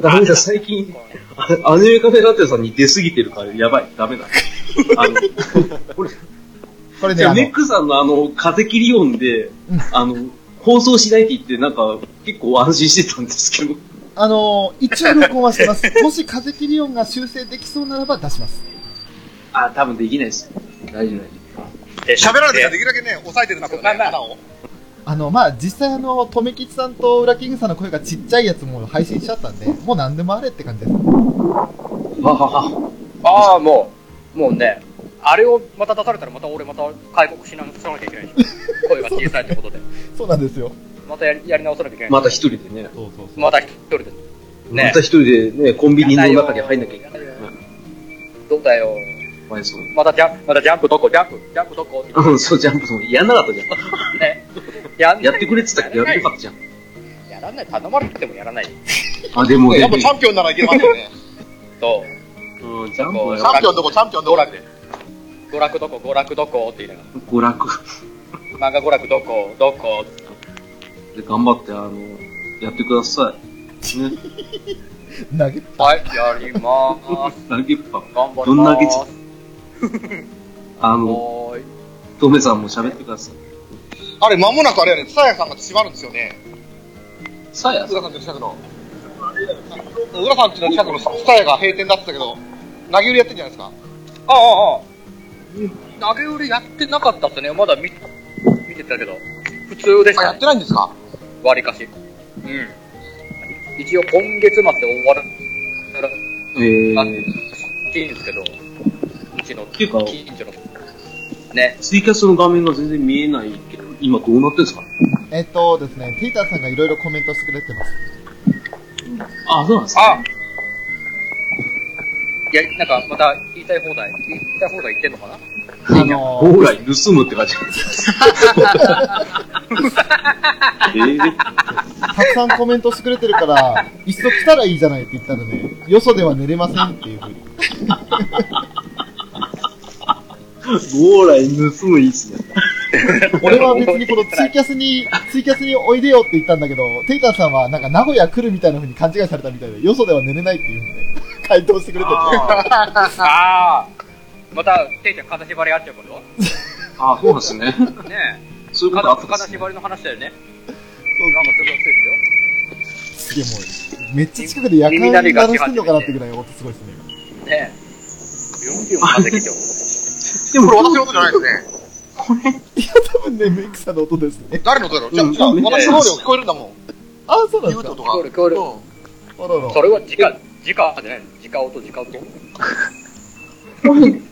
ダメだ、最近、あアニメカフェラテさんに出すぎてるから、やばい、ダメだ。あの、これ、これね、あのじゃあメッ、クさんのあの、風切り音で、あの、放送しないって言って、なんか、結構安心してたんですけど。あの、一応録音はしてます。もし風切り音が修正できそうならば出します。あ、多分できないです。大丈夫、大丈喋られてるできるだけね、抑えてるんですけどね、を。あの、まあ、実際あの、とめきちさんとウラキングさんの声がちっちゃいやつも配信しちゃったんで、もう何でもあれって感じです。夫。ははは。ああ、もう、もうね、あれをまた出されたらまた俺また開国しなしなきゃいけないでしょ。声が小さいってことで。そうなんですよ。またやりやり直さなきゃいけない。また一人でね。そうそうそう。また一人で。また一人でね、コンビニの中に入んなきゃいけない。どうだよ。前そう。またジャンプ、またジャンプどこジャンプ、ジャンプどこ？うん、そう、ジャンプもやんなかったじゃん。ね。やんやってくれって言ったけど、やってなかったじゃん。やらない。頼まれてもやらない。あ、でもねやっ、ぱチャンピオンならいけますよね。と、うん、ジャンプはチャンピオンどこ、チャンピオンどこって。娯楽どこ、娯楽どこって言いなが娯楽ら。漫画娯楽どこ、どこ。で頑張って、あの、やってください。ね。投げ、はい、やりまーす。投げっぱ。頑張りどんなまげつーす。あの、おーい。トメさんも喋ってください。あれ、間もなくあれやね、ツタヤさんが閉まるんですよね。さや浦さんちの近くの。浦さんちの近くのツタヤが閉店だってたけど、投げ売りやってんじゃないですか？ああ、ああ。投げ売りやってなかったっすね。まだ見、見てたけど。普通でしあ、やたねって。ないんですか？割りかし。うん。一応今月末で終わるえー、らしいんですけど、うちの近所の。ね。ツイキャスの画面が全然見えないけど、今どうなってんですか？えっとですね、テイターさんがいろいろコメントしてくれてます。あ、そうなんですね。あいや、なんかまた言いたい放題、言いたい放題言ってんのかな？あのー往来盗むって感じ。えー、たくさんコメントしてくれてるから、いっそ来たらいいじゃないって言ったらね、よそでは寝れませんっていうふうに。往来盗むいいっすね。俺は別にこのツイキャスに、ツイキャスにおいでよって言ったんだけど、テイターさんはなんか名古屋来るみたいな風に勘違いされたみたいで、よそでは寝れないっていう風にね、回答してくれてて。ああ。また、ていちゃん、金縛りあっちゃうこと？あ、そうなんですね。ねそういえ。うことあった。金縛りの話だよね。そうなんかすごい熱いですよ。すげえもう、めっちゃ近くで夜間鳴らしてんのかなってぐらい音すごいですね。ねえ。ビュンビュン風来ても。でもこれ私の音じゃないですね。いや、多分ね、メイクさんの音ですね。誰の音だろう？じゃあ、うんじゃあ私の方で聞こえるんだもん。あ、そうなん言ですか？うととか。聞こえる聞こえるうんあらら。それは直、直じゃないの直音、直音。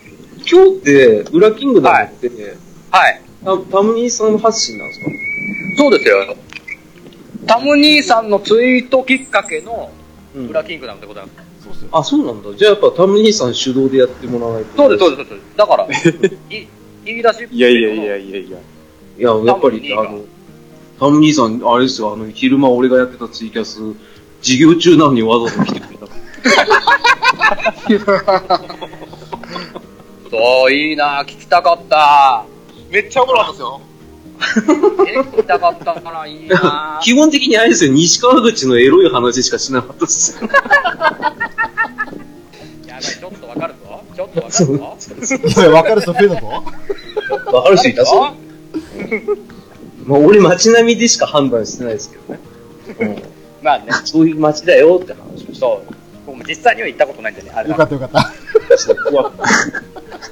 今日って、ウラキングダムって、はい。タタムニーさん発信なんですか？そうですよ。タム兄さんのツイートきっかけの、うんブラキングダムってことなんです。そうっすよ。あ、そうなんだ。じゃあやっぱタムニーさん主導でやってもらわないと。そうです、そうです、そうです。だから、い言い出しっぺいやいやいやいやいや。いや、やっぱり、あの、タム兄さん、あれですよ、あの、昼間俺がやってたツイキャス、授業中なのにわざわざ来てくれた。そう、いいな聞きたかった。めっちゃおもろかったですよ。え聞きたかったからいいな 基本的にあれですよ、西川口のエロい話しかしなかったですよ。やばい、ちょっとわかるぞ。ちょっとわかそうるぞ。いや、わかる人増えたぞ。わかる人いたそう。まあ、俺街並みでしか判断してないですけどね。うん、まあね、そういう街だよって話をして。そう。僕も実際には行ったことないんでね、あれよかったよかった。そう怖く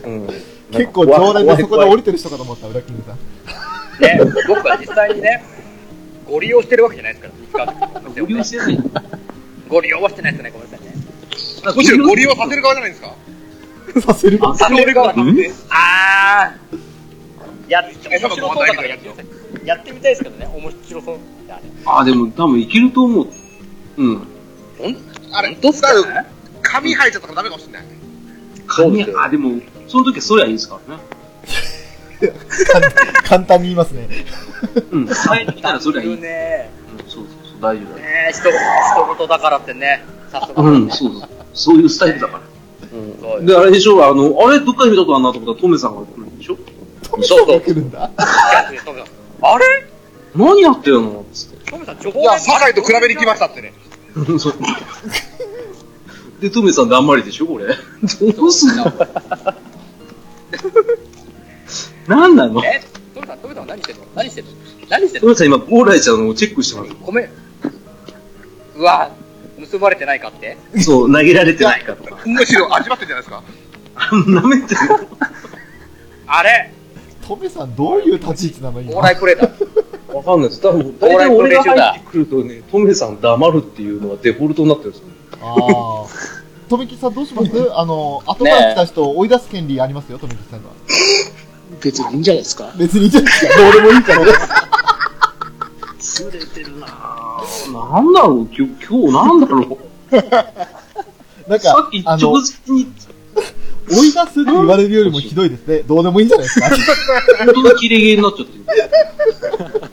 うん、結構常連でそこで降りてる人かと思った、裏キングさん。ね、僕は実際にね、ご利用してるわけじゃないですから、ご利用してない。ご利用はしてないですね、ごめんなさいね。むしろご利用させる側じゃないですか。させるあさせる側うんあー。や、面白そうだからやってみたい。やってみたいですけどね、面白そう。あれあ、でも多分いけると思う。うん。あれ、本当っすか？髪生えちゃったからダメかもしれない。そうですよあ、でも、その時はそりゃいいですからね。簡単に言いますね。うん。生えてきたらそりゃいい。うん、ねそうそうそう、大丈夫だよ。ね人、人事だからってね、早速、うん、そうそう。そういうスタイルだから。うん。で、あれでしょ、あの、あれ、どっかで見たことあるなと思ったら、トメさんが来るんでしょ？そうそう。来るんだ？トメさんあれ？何やってるの？つって。トメさん、情報いや、酒井と比べに来ましたってね。そうで、トメさん黙りでしょ？これ。どうすんの？なんなの？え？トメさん、トメさんは何してんの？何してんの？何してんトメさん今、ゴーライちゃんのをチェックしてまのごめん。うわ盗まれてないかって？す。そう、投げられてないかとか。むしろ味わってるじゃないですか？舐めてるあれ？トメさんどういう立ち位置なのオー今ライプレーだ。わかんないです。多分、大体俺が入ってくるとね、トメさん黙るっていうのがデフォルトになってるんですよ。ああ。とめきちさんどうします？あの、後から来た人を追い出す権利ありますよ、とめきちさんが。別にいいんじゃないですか？別にいいじゃないですか？どうでもいいからね。ずれてるなんだろう？今日、今日なんだろう？なんかさっき、あの直、前に、追い出すって言われるよりもひどいですね。どうでもいいんじゃないですか？本当に切れ毛になっちゃってる。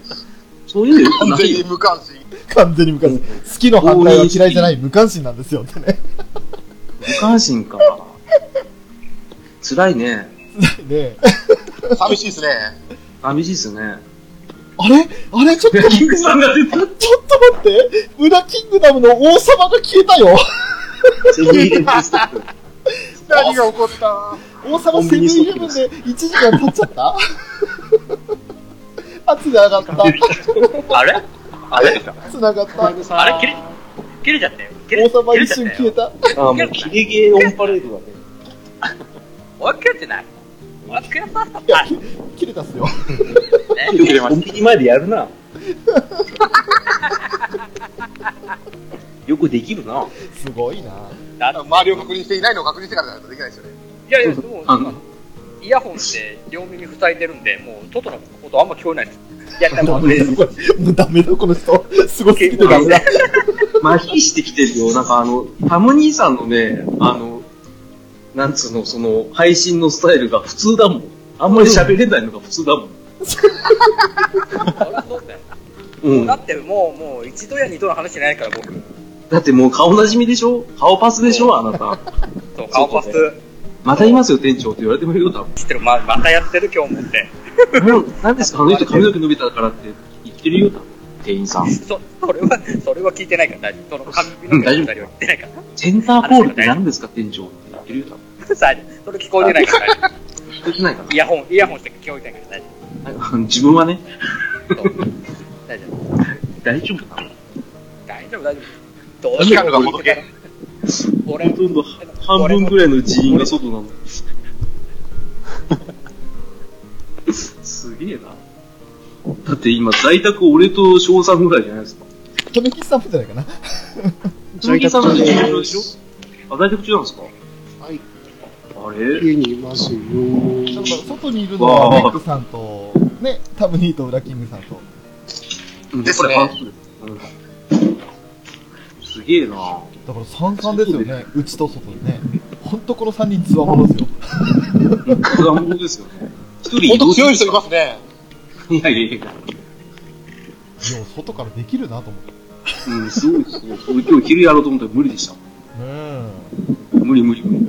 そういうの完全に。無関心。完全に無関心。好きの反対は嫌いじゃない無関心なんですよってね。無関心か。辛いね。ね寂しいですね。寂しいっすね。あれ？あれ？ちょっと、キングさんが出た。ちょっと待って。裏キングダムの王様が消えたよ。何が起こった？王様セブンイレブンで1時間経っちゃった？あ、繋がった。あれ？あれ？繋がった。あれ？切れ、切れちゃったよ。王様一瞬消えた。た。あ、もう切れ毛オンパレードだね。おい、切れてない？おい、切れた。いや、き切れたっすよ。よくコンビニ前でやるな。よくできるな。すごいな。だ周りを確認していないのを確認してからじゃないとできないですよね。いやいや、でも、あのイヤホンって両耳塞いでるんで、もう、外の音あんま聞こえないです。いや、でも、ダメだ、これ。もうダメだ、この人。すごすぎてダメだ。麻痺してきてるよ。なんかあの、タム兄さんのね、あの、なんつうの、その、配信のスタイルが普通だもん。あんまり喋れないのが普通だもん。うだよ。うん。だってもう、もう、一度や二度の話じゃないから、僕。だってもう顔なじみでしょ？顔パスでしょ？あなた。そう、顔パスまたいますよ、店長って言われてもいるよ、多分。知ってる。ま、またやってる今日もって。何ですか？あの人髪の毛伸びたからって言ってるよ、多分。店員さん。そ、それは、それは聞いてないから大丈夫。その髪の毛の二人は言ってないから。センターポールって何ですか、店長ってるよ、多さあ、それ聞こえてないから大丈分。聞いてないか夫。イヤホン、イヤホンして聞こえてないから大丈な 自分はね、大丈夫。大丈夫大丈夫、大丈夫。どう期間がほどけ。俺、ほとんど半分ぐらいの人員が外なの。すげえな。だって今、在宅俺と翔さんぐらいじゃないですか。とめきちさんもじゃないかな。在宅中でしょあ、在宅中なんですかはい。あれ？家にいますよ。だから外にいるのはメックさんと、ね、タムニーとウラキングさんと。うんですねすうんすげえなだから三々ですよね。内と外でね。ほんとこの3人つわものですよ。つわものですよね。一人本当移動強い人いますね。いやいやいや。でも外からできるなと思って。うん、すごいですね。俺今日昼やろうと思ったら無理でした。うん。無理無理無理。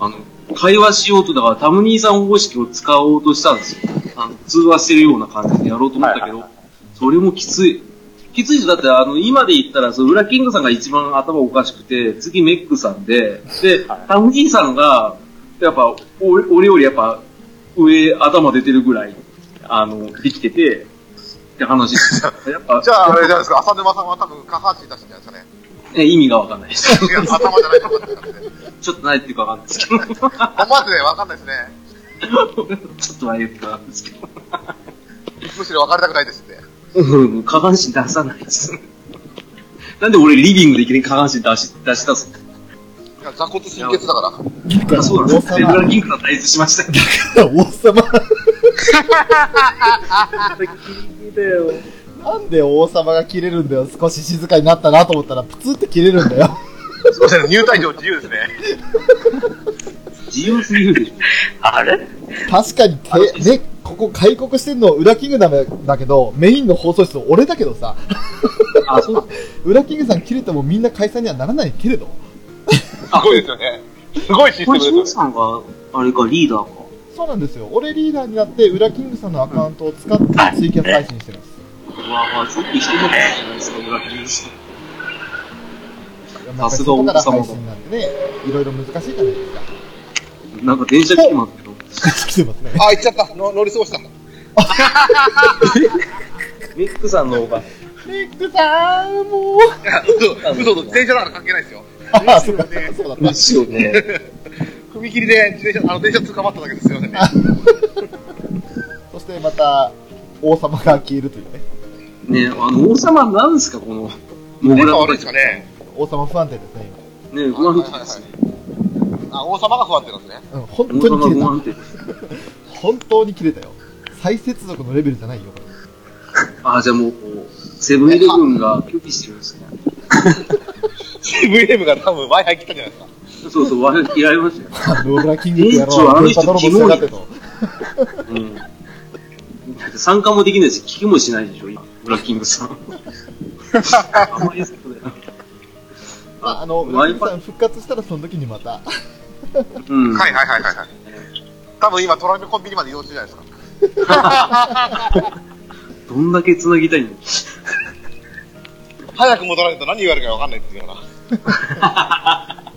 あの、会話しようと、だからタム兄さん方式を使おうとしたんですよ。あの、通話してるような感じでやろうと思ったけど、それもきつい。きついですだって、あの、今で言ったら、その、ウラキングさんが一番頭おかしくて、次メックさんで、で、タム兄さんが、やっぱ、俺俺よりやっぱ、上、頭出てるぐらい、あの、できてて、って話。やっぱ、じゃあ、あれじゃないですか、浅沼さんは多分下半身出してんじゃないですかね。え意味がわかんないです。いや頭じゃないと思ってたんですね。ちょっとないっていうかわかんないですけど。ちょ思わずね、わかんないですね。っとないってないですけど。むしろ分かりたくないですって。うん、下半身出さないです。なんで俺リビングでいきなり下半身出し、出したすいや座骨神経痛だから。あ、そうなんです。王レブラ様。キングさん対立しましたけど。王様。なんで王様が切れるんだよ。少し静かになったなと思ったら、プツって切れるんだよ。すいません、入退場自由ですね。自由すぎるでしょ。あれ？確かにて、ね、ここ開国してんの裏キングダムだけど、メインの放送室俺だけどさ、あ、そう 裏キングさん切れてもみんな解散にはならないけれど。すごいですよね。すごいシステこれ、翔ムですよね。さんが、あれか、リーダーか。そうなんですよ。俺リーダーになって、裏キングさんのアカウントを使ってツイキャス配信してるんです。うわあ、ちょっと人のことじゃないですか、さん。すが様なんでね、いろいろ難しいじゃないですか。なんか電車来てますけど。来てますね。あ、行っちゃった。の乗り過ごした。ミックさんの方が。ミックさん、もう。嘘、嘘と電車だから関係ないですよ。あ、そうだ、そうだった。ですよね。踏切で自転車、あの電車捕まっただけですよね。そしてまた、王様が消えるというね。ねあの、王様なんですか、この、モ電グ悪いですかね。王様不安定ですね、ね不安定ですね。あ、王様が不安定なんですね。今。うん、本王当に切れた。様不安定です。本当に切れたよ。再接続のレベルじゃないよ、これ。あ、じゃあもう、こう、セブンイレブンが拒否してるんですね。セブンイレブンが多分 Wi-Fi 来たんじゃないですか。そうそう、我々嫌いましたよ。あの、ブラキングってやろう。あの人電波泥棒しやがってと。うん。だって参加もできないし、聞きもしないでしょ、今、ブラッキングさん。あんまりそうだよ。ああの、ブラキングさん復活したらその時にまた。うん。はいはいはいはいはい。多分今、トライメコンビニまで移動中じゃないですか。どんだけ繋ぎたいの？早く戻らないと何言われるか分かんないっていうような。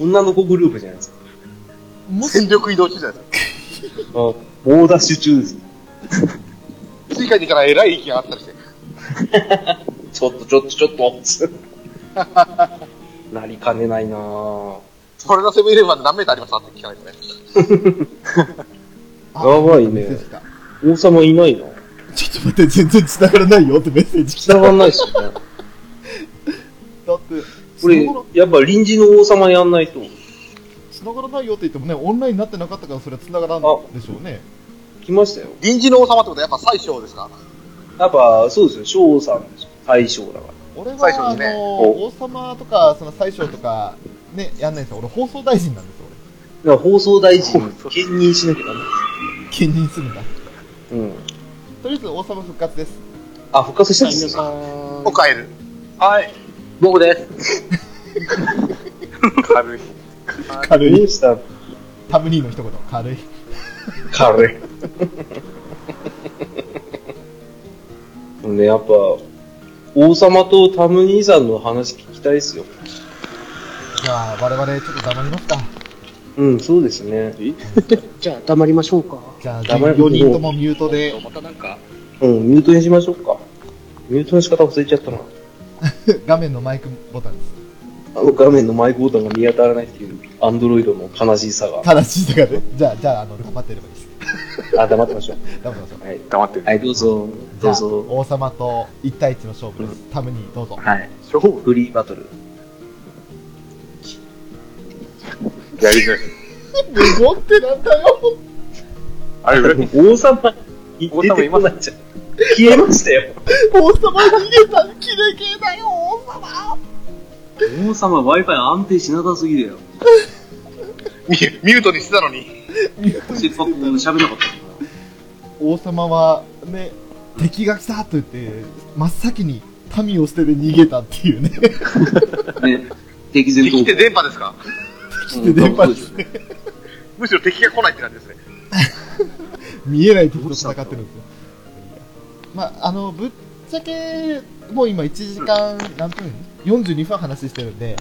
女の子グループじゃないですか。全力移動中じゃないですか。あ、猛ダッシュ中です。追加にから偉い息があったりして。ちょっとちょっとちょっと。なりかねないなぁ。それのセブンイレブンまで何メーターあります？かって聞かないとね。あ やばいね王様いないな。ちょっと待って、全然繋がらないよってメッセージ来た。繋がんないっすよね。だって、これやっぱ臨時の王様やんないと。繋がらないよって言ってもね、オンラインになってなかったからそれは繋がらんでしょうね。来ましたよ。臨時の王様ってことはやっぱ最小ですか？やっぱ、そうですよ。翔さんですよ。大将だから。俺は、最初にねあの、王様とか、その大将とか、ね、やんないんですよ。俺放送大臣なんですよ、だから放送大臣、兼任しなきゃダメ。俺。兼任するんだ。うん。とりあえず王様復活です。あ、復活したんです皆さよ。ん、おかえる。はい。僕です。軽い。軽い。した？タムニーの一言、軽い。軽い。ね、やっぱ、王様とタム兄さんの話聞きたいですよ。じゃあ、我々ちょっと黙りますか。うん、そうですね。じゃあ黙りましょうか。じゃあ、黙り4人ともミュートで、またなんか、うん、ミュートにしましょうか。ミュートの仕方忘れちゃったな。画面のマイクボタンです。あの画面のマイクボタンが見当たらないっていう、アンドロイドの悲しさが。正しいとかで。じゃあ、じゃあ、あの、黙ってればいいです。あ、黙ってましょう。黙ってましょう。はい。黙ってる。はい、どうぞ。どうぞ。王様と1対1の勝負です。タムニー、どうぞ。はい。勝負フリーバトル。やりづらい。無言ってなんだよ。あれ、王様、い王様ないじゃん。消えましたよ。王様逃げたキレ系だよ、王様王様 Wi-Fi 安定しなさすぎだよ。ミミュートにしてたのに。せっかく喋んなかった王様は、ね、敵が来たと言って、真っ先に民を捨てて逃げたっていうね。ね。敵前敵って逃電波ですか？敵って電波ですね。むしろ敵が来ないって感じですね。見えない敵と戦ってるんですよ。まあ、あの、ぶっちゃけ、もう今1時間何分 ?42 分話してるんで、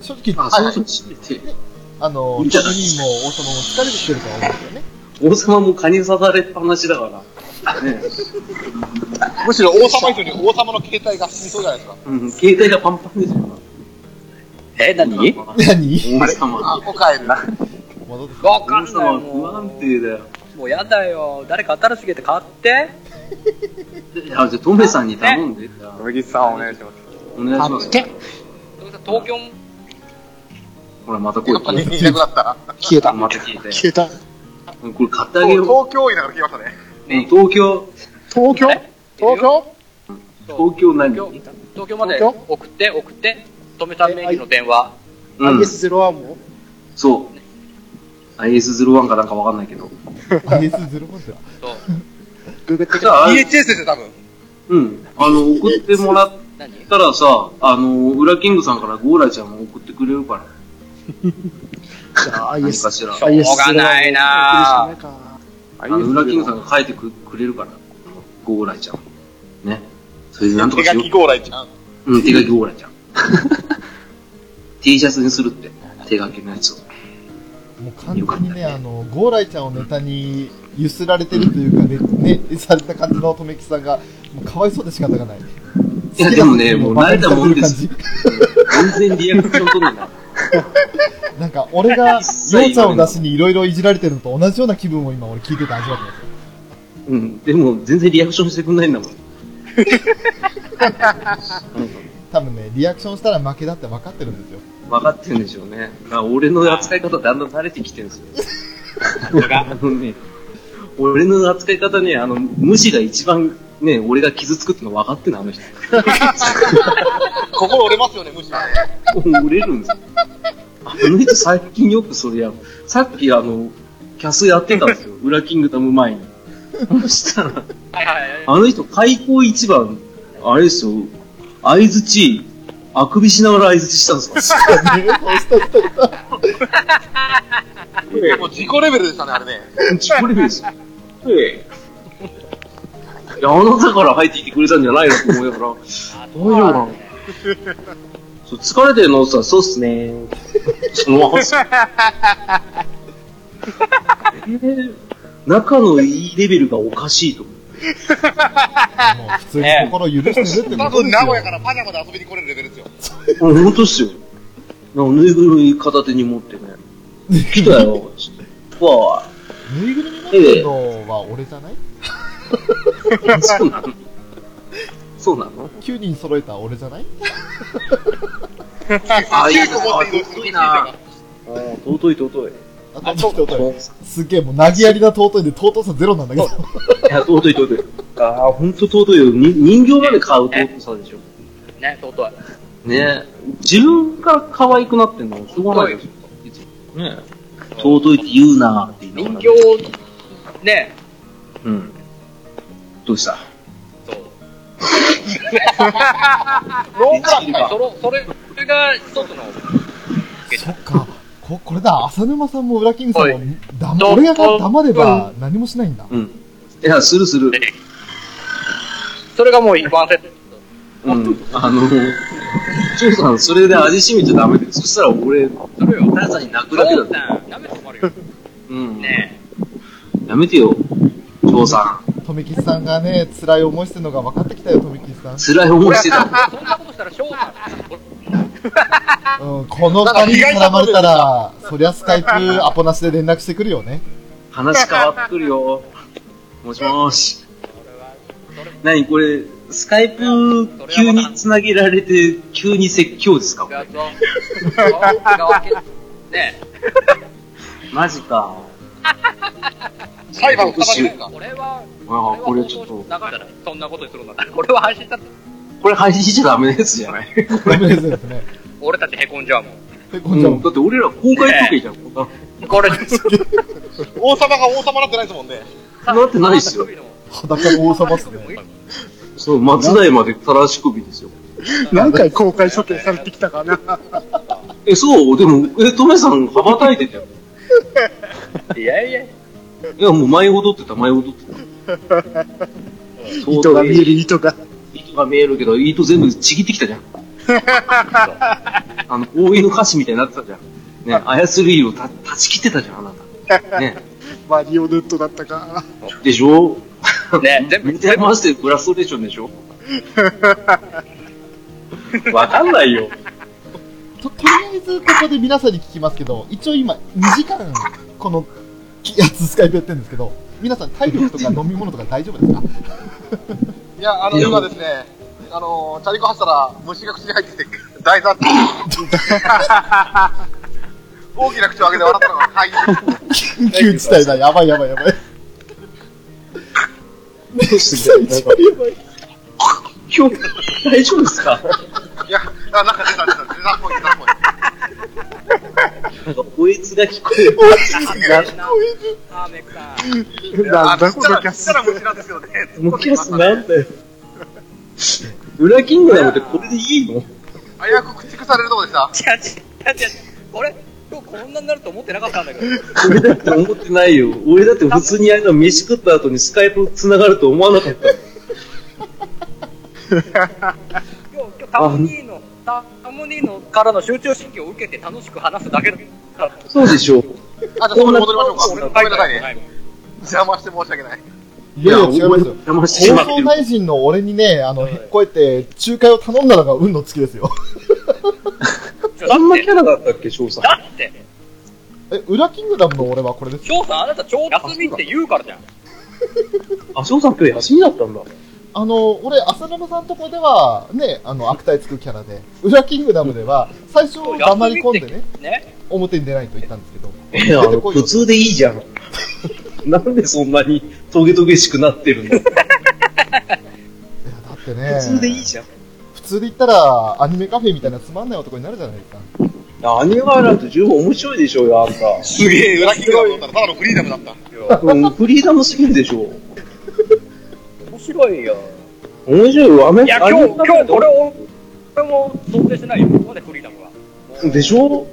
正直、あ、そうそう、閉めて。あの、いいんじゃない？タムニーも王様も疲れてきてるとは思うんですよね。王様も蚊に刺されっぱなしだから。ね。むしろ王様以上に王様の携帯が進みそうじゃないですか。うん、携帯がパンパンですよ。え、何？何？王様。あ、おかえるな。かんない。王様不も安定だよ。う、もうやだよ。誰か新しいゲート買って。いや、じゃあ、トメさんに頼んで。じゃあ梅木さんお願いします。お願いします。で、東京も、ほら、また声やっぱた。消えた。た。また消えたよ。消えた。これ買ってあげよう。東京いながら来ましたね。うん東京、東京？え？東京？東京何？東京東京まで東送って、送って、止めた名義の電話。うん。?IS01 も？そう。IS01 かなんかわかんないけど。IS05 ですよ。ググってじゃあ、DHS ですよ、多分。うん。あの、送ってもらっ何たらさ、あの、裏キングさんからゴーラちゃんも送ってくれるから。じゃあ何 IS かしら。しょうがないなぁ。あの、裏キングさんが書いてくくれるから。ゴーラちゃん。ね。それでなんとかしよ手書きゴーライちゃん。う。うん、手書きゴーラちゃん。T シャツにするって。手書きのやつを。もう完全にね、あの、ゴーライちゃんをネタに揺すられてるというかね、ね、された感じのとめきさんが、もうかわいそうで仕方がない。いやでもねもう慣れたもんです好きなこと言う感全然リアクション取んないな。んか、俺が、ようちゃんを出しにいろいろいじられてるのと同じような気分を今俺聞いてて味わってますよ。うん。でも、全然リアクションしてくんないんだもん。多分ね、リアクションしたら負けだって分かってるんですよ。分かってるんでしょうね。だから俺の扱い方だんだん慣れてきてるんですよ。あのね、俺の扱い方ね、あの、無視が一番ね、俺が傷つくっての分かってんの、あの人。心折れますよね、むしろ。折れるんですよ。あの人最近よくそれやる。さっきあの、キャスやってたんですよ。裏キングダム前に。そしたら。あの人開口一番、あれですよ、相づち、あくびしながら相づちしたんですか？ねそうした人いたもう自己レベルでしたね、あれね。自己レベルですよ。ええ。いや、あなたから入ってきてくれたんじゃないのと思いながら、大丈夫なの？そう疲れてるのさ、そうっすね。そのままっす。えー仲のいいレベルがおかしいと。もう普通に心許してるってことですよ。多分名古屋からパジャマで遊びに来れるレベルですよ。うん、ほんとっすよ。なんかぬいぐるみ片手に持ってね。来たよ。わぬいぐるみ持ってるのは俺じゃないあ、そうなの？そうなの ?9 人揃えた俺じゃない？あ、いい9個持って移動する尊いな。尊い尊い。あ、ちょっと尊い。すっげえ、もう投げやりな尊いで尊さゼロなんだけど。いや、尊い尊い。ああ、ほんと尊いよ。に人形まで買う尊さでしょ。ね、尊い。ね自分が可愛くなってんのしょうがないですよ。ね尊いって言うなって言いなが人ら形、ね、うん。どうした？そう。ロープランそのそれ、それが一つの、そっか。こ、これだ、浅沼さんも裏キングさんも俺が黙れば何もしないんだ。うん。いや、するする。それがもうワンセット。うん。あの、ジョーさん、それで味しめちゃダメだよ。そしたら俺、それよ。タヤさんに泣くだけだぞ。そうだ。舐めて困るよ。うん。ねやめてよ、ジョーさん。とめきちさんがね、辛い思いしてるのが分かってきたよ、とめきちさん。辛い思いしてた。そんなことしたら翔さん、うん、この二人に絡まれたら、そりゃスカイプアポなしで連絡してくるよね。話変わってくるよ。もしもーし。何これ、スカイプ急に繋げられて、急に説教ですか？これねマジか。裁判を二番ですか？これは、これちょっと、そんなことにするんだこれは配信だって、これ配信しちゃダメなやつじゃないダメですね。俺たちへこんじゃうもん。え、こんじゃうんだって俺ら公開時計じゃん。こんなこれ、王様が王様なってないですもんね。なってないっすよ。裸の王様っすね。そう、松代までたらし首ですよ。何回公開処刑されてきたかな。え、そう？でも、え、トメさん羽ばたいてたよ。いやいや、いや、もう舞い踊ってた、舞い踊ってた。糸が見える糸が。糸が見えるけど、糸全部ちぎってきたじゃん。あの、大井の歌詞みたいになってたじゃん。ね、操る色た断ち切ってたじゃん、あなた。ね、マリオネットだったか。でしょ？ね 全部見てましてフラストレーションでしょ？わかんないよ。と、とりあえずここで皆さんに聞きますけど、一応今2時間このやつスカイプやってるんですけど、皆さん体力とか飲み物とか大丈夫ですか？いや、あの、今ですね、あの、チャリコ走ったら虫が口に入ってきて、大惨事。大きな口を開けて笑ったのが、はい。緊急事態だ、やばいやばいやばい。めっちゃ一番やばい。今日、大丈夫ですか？いや、あなんか出た出た、出たっぽい、出たっぽい。なんか、こいつが聞こえる。あーメクさん。なんだこのキャスキャスなんだよ。裏キングダムってこれでいいの危うく駆逐されるとこでした。違う違う違う。俺、今日こんなになると思ってなかったんだけど。俺だって思ってないよ。俺だって普通にあれの飯食った後にスカイプ繋がると思わなかった。今日、今日タムニーの、タタムニーのからの集中神経を受けて楽しく話すだけだから。そうでしょう。あ、じゃあそこに戻りましょうか。ごめんなさいね。邪魔して申し訳ない。いやいや、違いますよ。放送大臣の俺にね、あの、こうやって仲介を頼んだのが運のつきですよ。あんなキャラだったっけ、翔さん。だって、え、裏キングダムの俺はこれです。翔さんあなた超休みって言うからじゃん。あ、翔さん今日休みだったんだ。あの、俺、浅沼さんとこでは、ね、あの、悪態つくキャラで、裏キングダムでは、最初黙り込んでね、ね。表に出ないと言ったんですけど、え、あの、普通でいいじゃん。なんでそんなにトゲトゲしくなってるの？いや、だってね、普通でいいじゃん。普通で言ったら、アニメカフェみたいなつまんない男になるじゃないですか。アニメガイなんて十分面白いでしょうよ、あんた。すげえ、裏キングダムだったらただのフリーダムだった。うん、フリーダムすぎるでしょ。面白いよ。面白いよ、アメいや、今日、今日、これを、俺も想定してないよ。ここでフリーダムは。でしょ？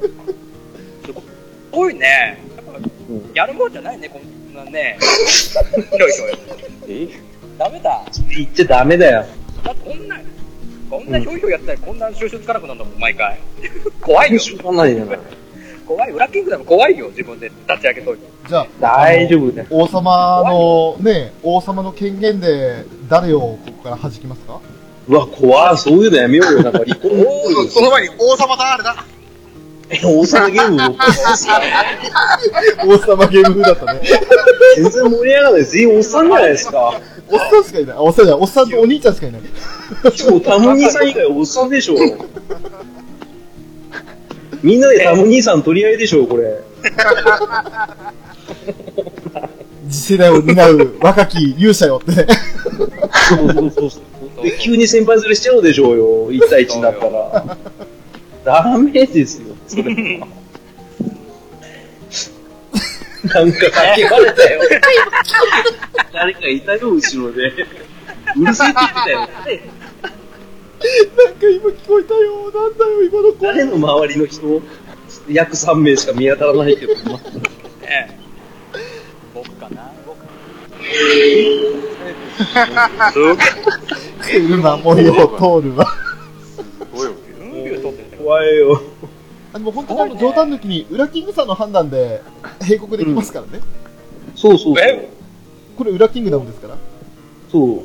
すごいね。やっぱうんやるもんじゃないね、こんなね。ひょいひょい。えダメだ。言っちゃダメだよ。だってこんな、こんなひょいひょいやったらこんな収集つかなくなるんだもん、毎回。怖いよ。しょうがないじゃない。怖い。裏キングダム怖いよ、自分で立ち上げといて。じゃあ、大丈夫だよ。王様の、ね、王様の権限で、誰をここから弾きますか？うわ、怖い。そういうのやめようよ。なんか離婚っぽいよその前に王様誰だえ王様ゲーム？を 王様ゲーム風だったね。全然盛り上がらない。全員おっさんじゃないですか。おっさんしかいない。あおっさんじゃない。おっさんとお兄ちゃんしかいない。そう、タム兄さん以外おっさんでしょ。みんなでタム兄さん取り合いでしょ、これ。次世代を担う若き勇者よってね。そうそうそうそう。で、急に先輩ずれしちゃうでしょうよ。1対1になったら。ダメですよ、それは。なんかかけられたよ。誰かいたよ、後ろで。うるせえって言ってたよ。なんか今聞こえたよ。なんだよ、今の声。誰の周りの人約3名しか見当たらないけど。ねえ僕かな僕車模様通るわ。うんビュー撮ってる怖いよ。あでも本当にあの冗談抜きに、裏キングさんの判断で閉国できますからね。そうそうそう。え？これ裏キングダムですから。そ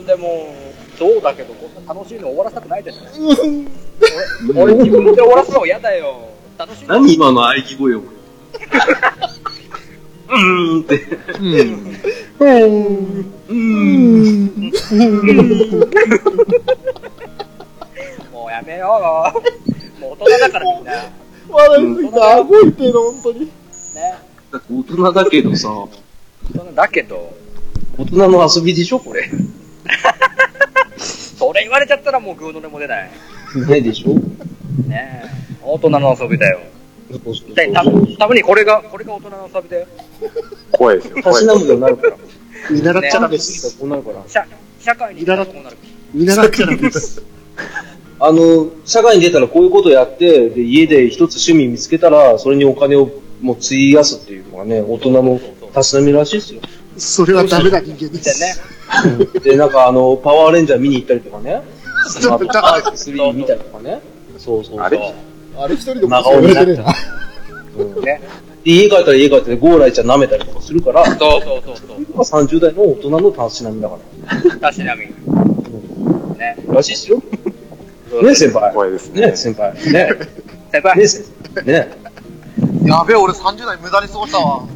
う。でも、そうだけど、こんな楽しいの終わらせたくないじゃないうん。俺自分で終わらすの嫌だよ。楽しいの何今の喘ぎ声を。うーんって。うん。うーん。もうやめよう。もう大人だからみんな。ね。笑いすぎた。顎痛いの、本当に。だって大人だけどさ、大人だけど、大人の遊びでしょ、これ。それ言われちゃったらもうグーの音も出ない。ないでしょ？ねえ。大人の遊びだよ。そうそうで、たたぶんにこれが、これが大人の遊びだよ。怖いですよ。たしなむようになるから。見習っちゃダメです。らこうなるから。社、社会に出たらこうなる。見習っちゃダメです。あの、社会に出たらこういうことやって、で、家で一つ趣味見つけたら、それにお金をもう費やすっていうのがね、大人のたしなみらしいですよ。それはダメな人間でです。ね。で、なんかあの、パワーレンジャー見に行ったりとかね。ちょっとパワー3見たりとかね。そうそうそう。あれ？あれ一人でも言われてねえな。うんね。で、家帰ったら家帰ったらゴーライちゃん舐めたりとかするから、そうそうそうそう。30代の大人のたしなみだから。たしなみ。ね。らしいっすよ。ね、先輩。怖いですねね、先輩。ね。先輩。ね、先輩。ね。やべえ、俺30代無駄に過ごしたわ。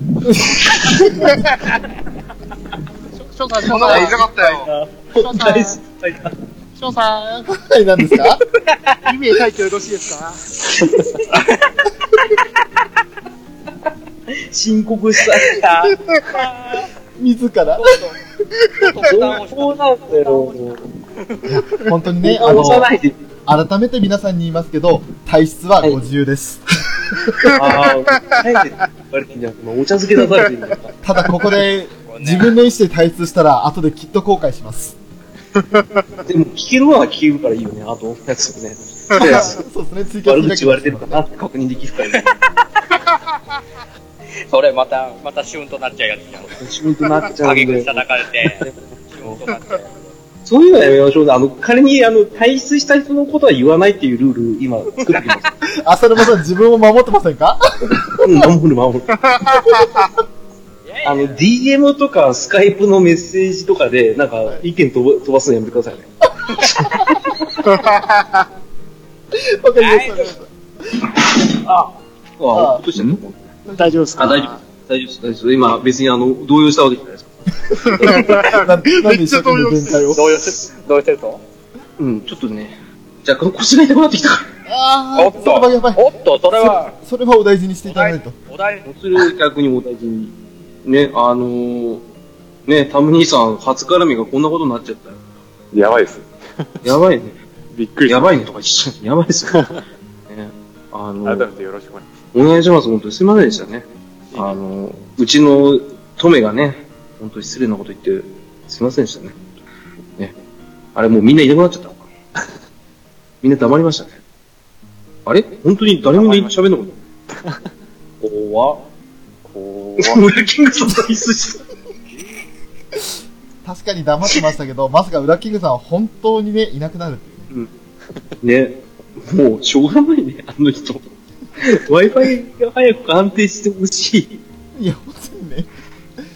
翔さん、そんなこと言いたかったよ。大好きだ。翔さはい、何ですか？ん、2名書いてよろしいですか？申告したい。自ら？そうなんだよ。本当にね、あ押の。改めて皆さんに言いますけど、体質はご自由です。ああ、帰って言われてんじゃん。もうお茶漬け出されてるんだよ。ただここで、自分の意思で体質したら、後できっと後悔します。でも、聞けるのは聞けるからいいよね、あとのやつね。そうですね、追加悪口言われてるかなって確認できるからね。それまた、またシュンとなっちゃうやつじゃん。仕事になっちゃうんで陰口。叩かれて、シュンとなっちゃう。そういうのやめましょうね。あの、仮に、あの、退出した人のことは言わないっていうルール、今、作ってきます。浅沼さん自分を守ってませんか？うん守る守る。あの、DM とかスカイプのメッセージとかで、なんか、意見飛ば飛ばすのやめてくださいね。わかりました。あ、あ落としちゃった。大丈夫ですか？あ、大丈夫。大丈夫です。大丈夫です。今、別にあの、動揺したわけじゃないです。た ななんで一生懸命弁解を？どういう、どうしてると。うん、ちょっとね、若干腰が痛くなってきたから。ああおっと。おっと、それは、それはお大事にしていただかない。とお題、それを逆にお大事に。ね、あのー、ね、タム兄さん、初絡みがこんなことになっちゃったよ。やばいです。やばいね。びっくり。やばいねとか一緒に。やばいですよ。ね、あの改めてよろしくお願いします。本当にすいませんでしたね。あの、うちのトメがね、本当に失礼なこと言って、すいませんでしたね。ね。あれもうみんないなくなっちゃったのか。みんな黙りましたね。あれ？本当に誰も喋んなかった。怖っ。こウラキングさんとミスした。確かに黙ってましたけどまさかウラキングさんは本当にねいなくなるっていうねね。もう、しょうがないね、あの人。Wi-Fi が早く安定してほしい。いや本当にね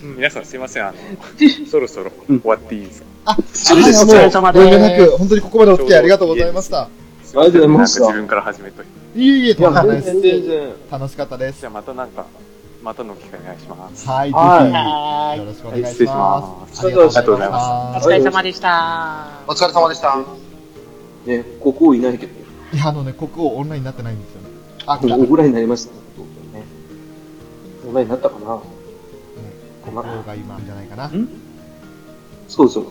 う皆さんすいません、あの、そろそろ終わっていいですか？あそれでお疲れ様ですご遠慮なく本当にここまでお付き合いありがとうございましたすいませんありがとうございましたなんか自分から始めといて。いえいえとんでもない全です然。楽しかったですじゃあまたなんか、またの機会お願いします。はい、ぜはいひ、よろしくお願いし失礼しま。ますありがとうございまますす。お疲れ様でした。お疲れ様でした。ね、ここいないけど、いや、あのね、国王オンラインになってないんですよね。あ、来た。オフラインになりましたね。オンラインになったかな国王が今、いいんじゃないかな。そうそう。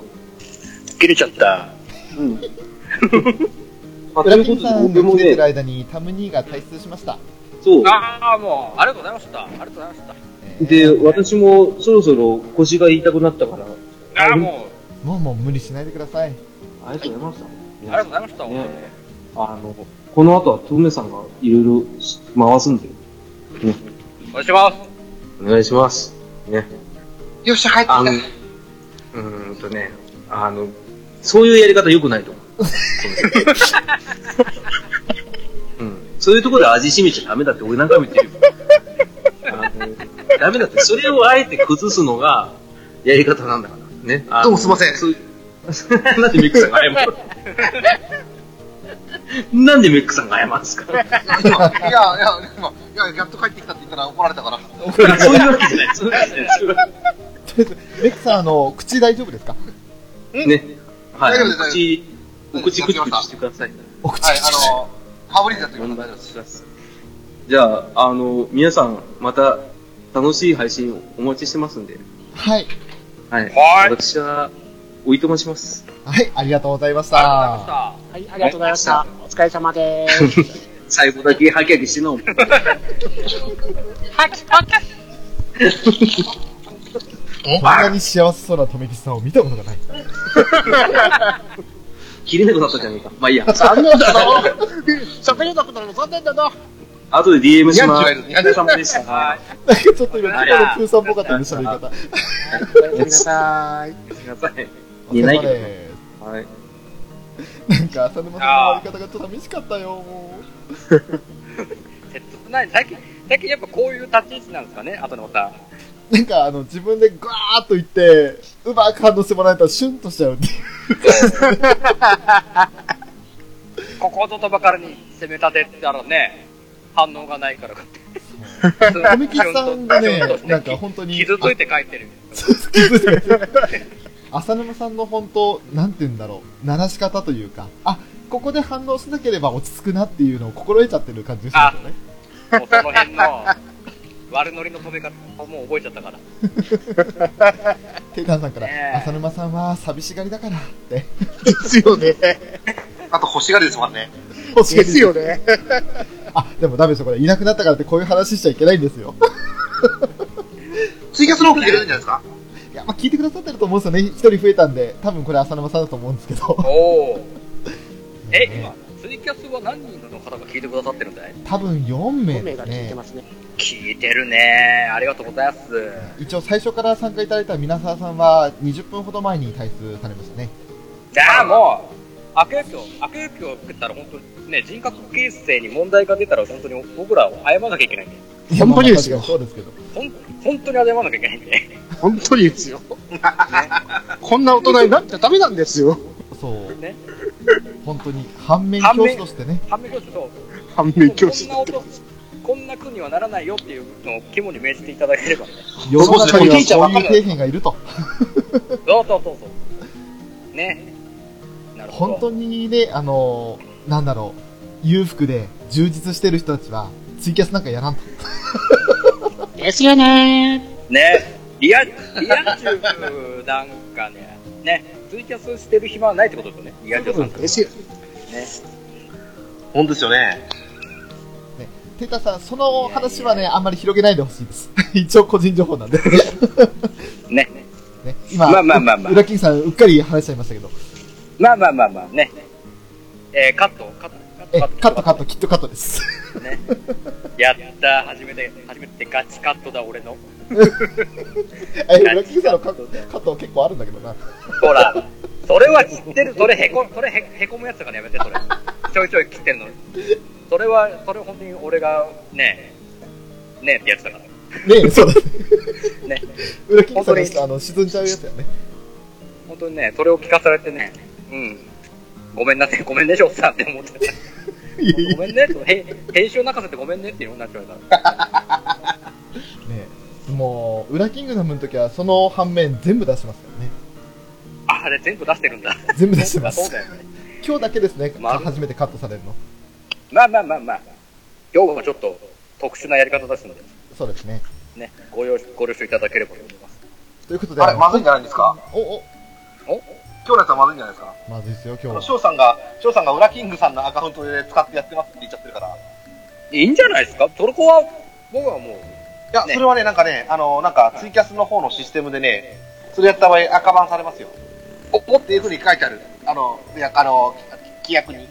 切れちゃった。うん。裏いうことで、キンさんが来てる、間にタムニーが退出しました。そう。ああ、もう、ありがとうございました。ありがとうございました。えーで、私もそろそろ腰が痛くなったから、ああ、ももうもう無理しないでください。ありがとうございました。う、ありがとうございました。ねあの、この後はトメさんがいろいろ回すんで、ね、お願いします。お願いします。ね。よっしゃ、帰ってきたあの、。うーんとね、あの、そういうやり方良くないと思う。うん。そういうところで味しめちゃダメだって俺何回も言ってるダメだって、それをあえて崩すのがやり方なんだから。ね。どうもすいませんそう なんでメックさんが謝る？なんでメックさんが謝るんですか？今、いや、いや、今、いや、やっと帰ってきたって言ったら怒られたから。そういうわけじゃない。そういうわけじゃないメックさん、あの、口大丈夫ですか？けね。はい。大丈夫です口、お口クチクチしてください。お口はい、あの、ハブリーズやってください。じゃあ、あの、皆さん、また、楽しい配信をお待ちしてますんで、はい。はい。はい私は、おいとまします。はい、ありがとうございましありがとうございましたた。。はい、ありがとうございました。お疲れ様です。最後だけハキハキしてんの。こんなに幸せそうな留吉さんを見たことがない。切れなくなったじゃねえか。まあいいや。残念だな。喋れなくなるの残念だな。後で DM します。でした。はい。なんかちょっと今、今のプーさんっぽかったね、喋り方。おやすみなさい。ごめんなさい。言えないけど。ど。はい。なんか、浅沼さんの終わり方がちょっと寂しかったよ、も 切ない。最近、最近やっぱこういう立ち位置なんですかね、後のまた。う。なんか、あの、自分でガーッと言って、うまく反応してもらえたらシュンとしちゃうっていう。ここぞとばかりに攻め立てたらね、反応がないから。富吉さんがね、なんか本当に、傷ついて帰ってる。浅沼さんの本当、なんて言うんだろう、鳴らし方というか、あ、ここで反応しなければ落ち着くなっていうのを心得ちゃってる感じがしますよね。もうその辺の悪ノリの止め方もう覚えちゃったから。テイタンさんから、ねえ浅沼さんは寂しがりだからって。ですよね。あと、欲しがりですもんね。ですよね。あ、でもダメですよ、これ。いなくなったからってこういう話しちゃいけないんですよ。ツイキャスの方聞けるんじゃないですか？いや、まあ聞いてくださってると思うんですよね。一人増えたんで、多分これ浅沼さんだと思うんですけど。おお。え、今、ツイキャスは何人の方が聞いてくださってるんだい？多分4名5名がですね。聞いてますね。聞いてるねありがとうございます。一応最初から参加いただいた皆沢さんは20分ほど前に退出されましたね。じゃあもう、悪影響、悪影響を受けたら本当にね、人格形成に問題が出たら本当に僕ら謝らなきゃいけないんで。本当にですよそうですけど。ほん、本当に謝らなきゃいけないんで。本当にですよ。こんな大人になっちゃダメなんですよ。そう。ね。本当に反面教師としてね。反面教師と、反面教師こん。な音、こんな苦にはならないよっていうのを肝に銘じていただければね。世の中にはそういう底辺がいると。そうそうそうそう。ね。なるほど。本当にね、あのーなんだろう、裕福で充実してる人たちは、ツイキャスなんかやらんと。ですよねね。リア、リア充なんかね、ね、ツイキャスしてる暇はないってことですよね。リア充さんですよ。ね。本当ですよね。テータさん、その話はね、あんまり広げないでほしいです。一応個人情報なんで。ね。ね、今、まあまあまあまあう裏金さん、うっかり話しちゃいましたけど。まあまあまあまあね。えー、カット、カット、え、カット、カットカット、きっとカットです。ね。やった初めて、初めてガチカットだ、俺の。え、裏金さんのカット、カット結構あるんだけどな。ほら、それは知ってる、それへこ、それへへこむやつだからやめて、それ。ちょいちょい切ってんの。それは、それ本当に俺が、ねえ、ねえってやつだから。ねえ、そうだね。ね。裏金さんの本当にあの、沈んじゃうやつやね。本当にね、それを聞かされてね、うん。ごめんなさい、ごめんね、翔さんって思ってた。ごめんね、編集泣かせてごめんねっていうのになっちゃうから。ねえもう、裏キングダムの時は、その反面全部出してますね。あ、あれ全部出してるんだ。全部出してますそう。だよね。今日だけですね、まあ初めてカットされるの。まあまあまあまあ。今日はちょっと特殊なやり方ですので、そうですね。ね、ご了ご了承いただければと思います。ということで、あれ、あのまずいんじゃないんですか？お、お、今日のやつはまずいんじゃないですか？まずいですよ、あの今日は。翔さんが、翔さんが裏キングさんのアカウントで使ってやってますって言っちゃってるから。いいいんじゃないですか？そこは、僕はもう、や、ねそれはね、なんかね、あの、なんか、ツイキャスの方のシステムでね、それやった場合赤バンされますよ。お、おっていうふうに書いてある。あの、いや、あの、規約に。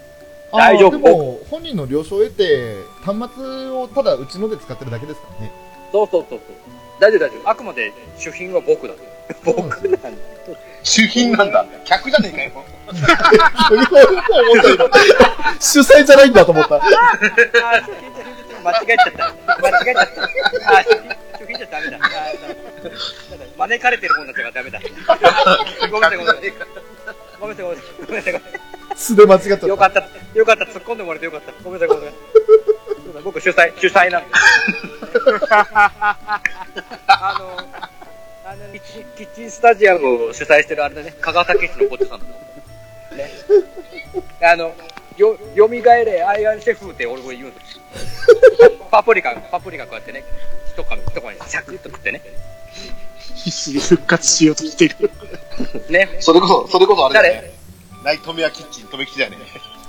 大丈夫でも、本人の了承を得て、端末をただうちので使ってるだけですからね。そうそうそうそう。大丈夫大丈夫。あくまで主品は僕だ。僕なんだ。主品なんだ。客じゃねえかよ。主催じゃないんだと思った。間違えちゃった。間違えちゃった。あー、主品、じゃダメだ招かれてるもんだったからダメだ。ごめんなさい、ごめんなさい。ごめんなさい、ごめんなさい。素で間違った。い。よかった、よかった、突っ込んでもらえてよかった。ごめんなさい、ごめんなさい。僕主催、主催なんで。あの、あのキッチン、キッチンスタジアムを主催してるあれだね、香川武史のコッチさんだね。あの、よ、蘇れアイアンシェフって俺も言うんですよ。パプリカ、パプリカこうやってね、一噛み、一噛み、サクッと食ってね。必死に復活しようとしている。ね。それこそ、それこそあれだね。ナイトメアキッチン、とめきちだよね。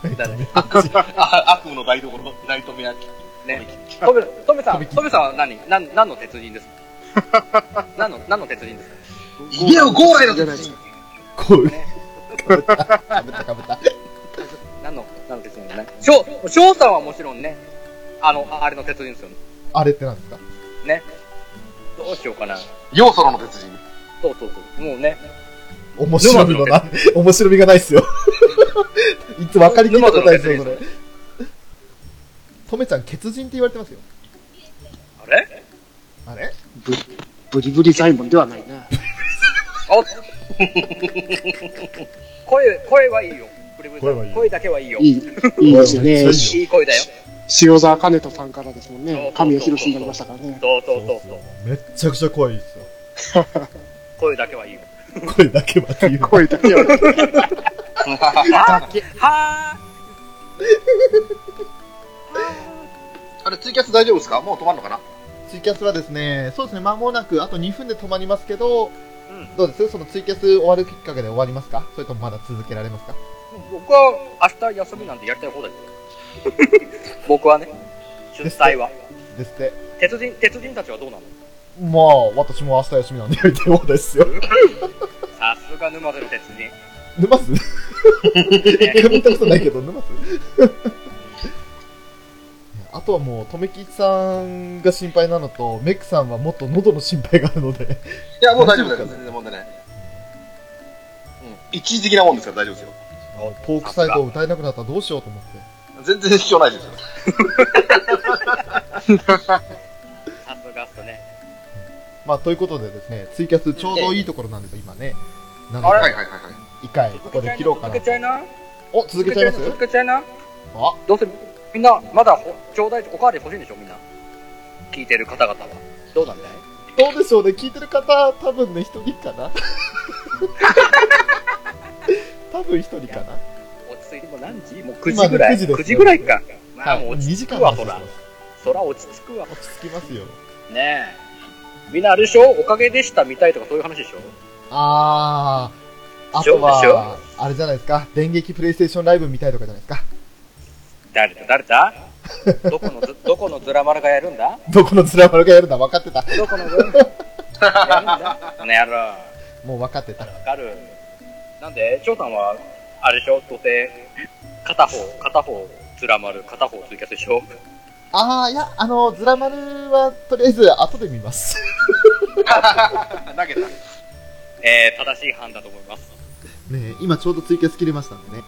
悪夢の台所、ナイトメアキッチン。ね。トメ、トメさん、さんは何、なん、何の鉄人ですか？何の、何の鉄人ですか？いや、ゴーライ のじゃないですか。ぶった、かぶった、かぶった。何の、何の鉄人だね。翔、翔さんはもちろんね、あの、あれの鉄人ですよね。あれって何ですか？ね。どうしようかな。要素の鉄人。そうそうそう。もうね。面白みのな、面白みがないっすよ。いつ分かりきった答えですよ、それ。とめちゃん、欠人って言われてますよ。あれ？あれ？ブブリブリ左衛門ではないな。お 声、声はいいよ。ブリブリ声はいい声だけはいいよ。いい、いいですよね。いい声だよ。塩沢兼人さんからですもんね。神谷博になりましたからね。そうそうそうそう。めっちゃくちゃ怖いですよ。声だけはいいよ。声だけはっていう。声だけは。だけ。はあれ、ツイキャス大丈夫ですか？もう止まるのかな？ツイキャスはですね、そうですね、間もなく、あと2分で止まりますけど、ー。うん。どうです？そのツイキャス終わるきっかけで終わりますか？それともまだ続けられますか？僕は明日休みなんでやりたい放題ですよ。僕はね、出催は。ですって。鉄人、鉄人たちはどうなの？まあ、私も明日休みなんでやりたい放題ですよ。さすが沼津の鉄人。沼津？一回も行ったことないけど、沼津あとはもう、とめきちさんが心配なのと、メックさんはもっと喉の心配があるので、いや、もう大丈夫だよ。全然問題ない。一時的なもんですから大丈夫ですよ。ポークサイドを歌えなくなったらどうしようと思って。全然必要ないですよ。まあ、ということでですね、ツイキャスちょうどいいところなんですよ、今ね。なので、はいはいはいはい。一回ここで切ろうかな続け。ちゃいな。お、続けちゃいます？続けちゃいな。あ、どうせ、みんな、まだほ、ちょうだい、おかわり欲しいんでしょ、みんな。聞いてる方々は。どうなんだい？どうでしょうね、聞いてる方、多分ね、一人かな 多分一人かな落ち着いてもう何時？もう9今ね時ぐらい9時です ?9 時ぐらいか。まあ、はい、もう落2ち着くわ、時間話してそら。そら落ち着くわ。落ち着きますよ。ねえ。みんなあれでしょ？おかげでしたみたいとかそういう話でしょ？あー、あでしょ？とはあれじゃないですか、電撃プレイステーションライブ見たいとかじゃないですか？誰だ？誰だ？どこのず、どこのズラ丸がやるんだ？どこのズラマルがやるんだ？分かってた。どこのズラ丸やるんだ？この野郎。もう分かってた。わかる。なんで、翔さんは、あれでしょ？どうせ、片方、片方、ズラ丸、片方ツイキャスでしょ？あー、いや、あの、ズラマルは、とりあえず、後で見ます。投げた。えー、正しい判断だと思います。ねえ今ちょうどツイキャス切れましたんでね。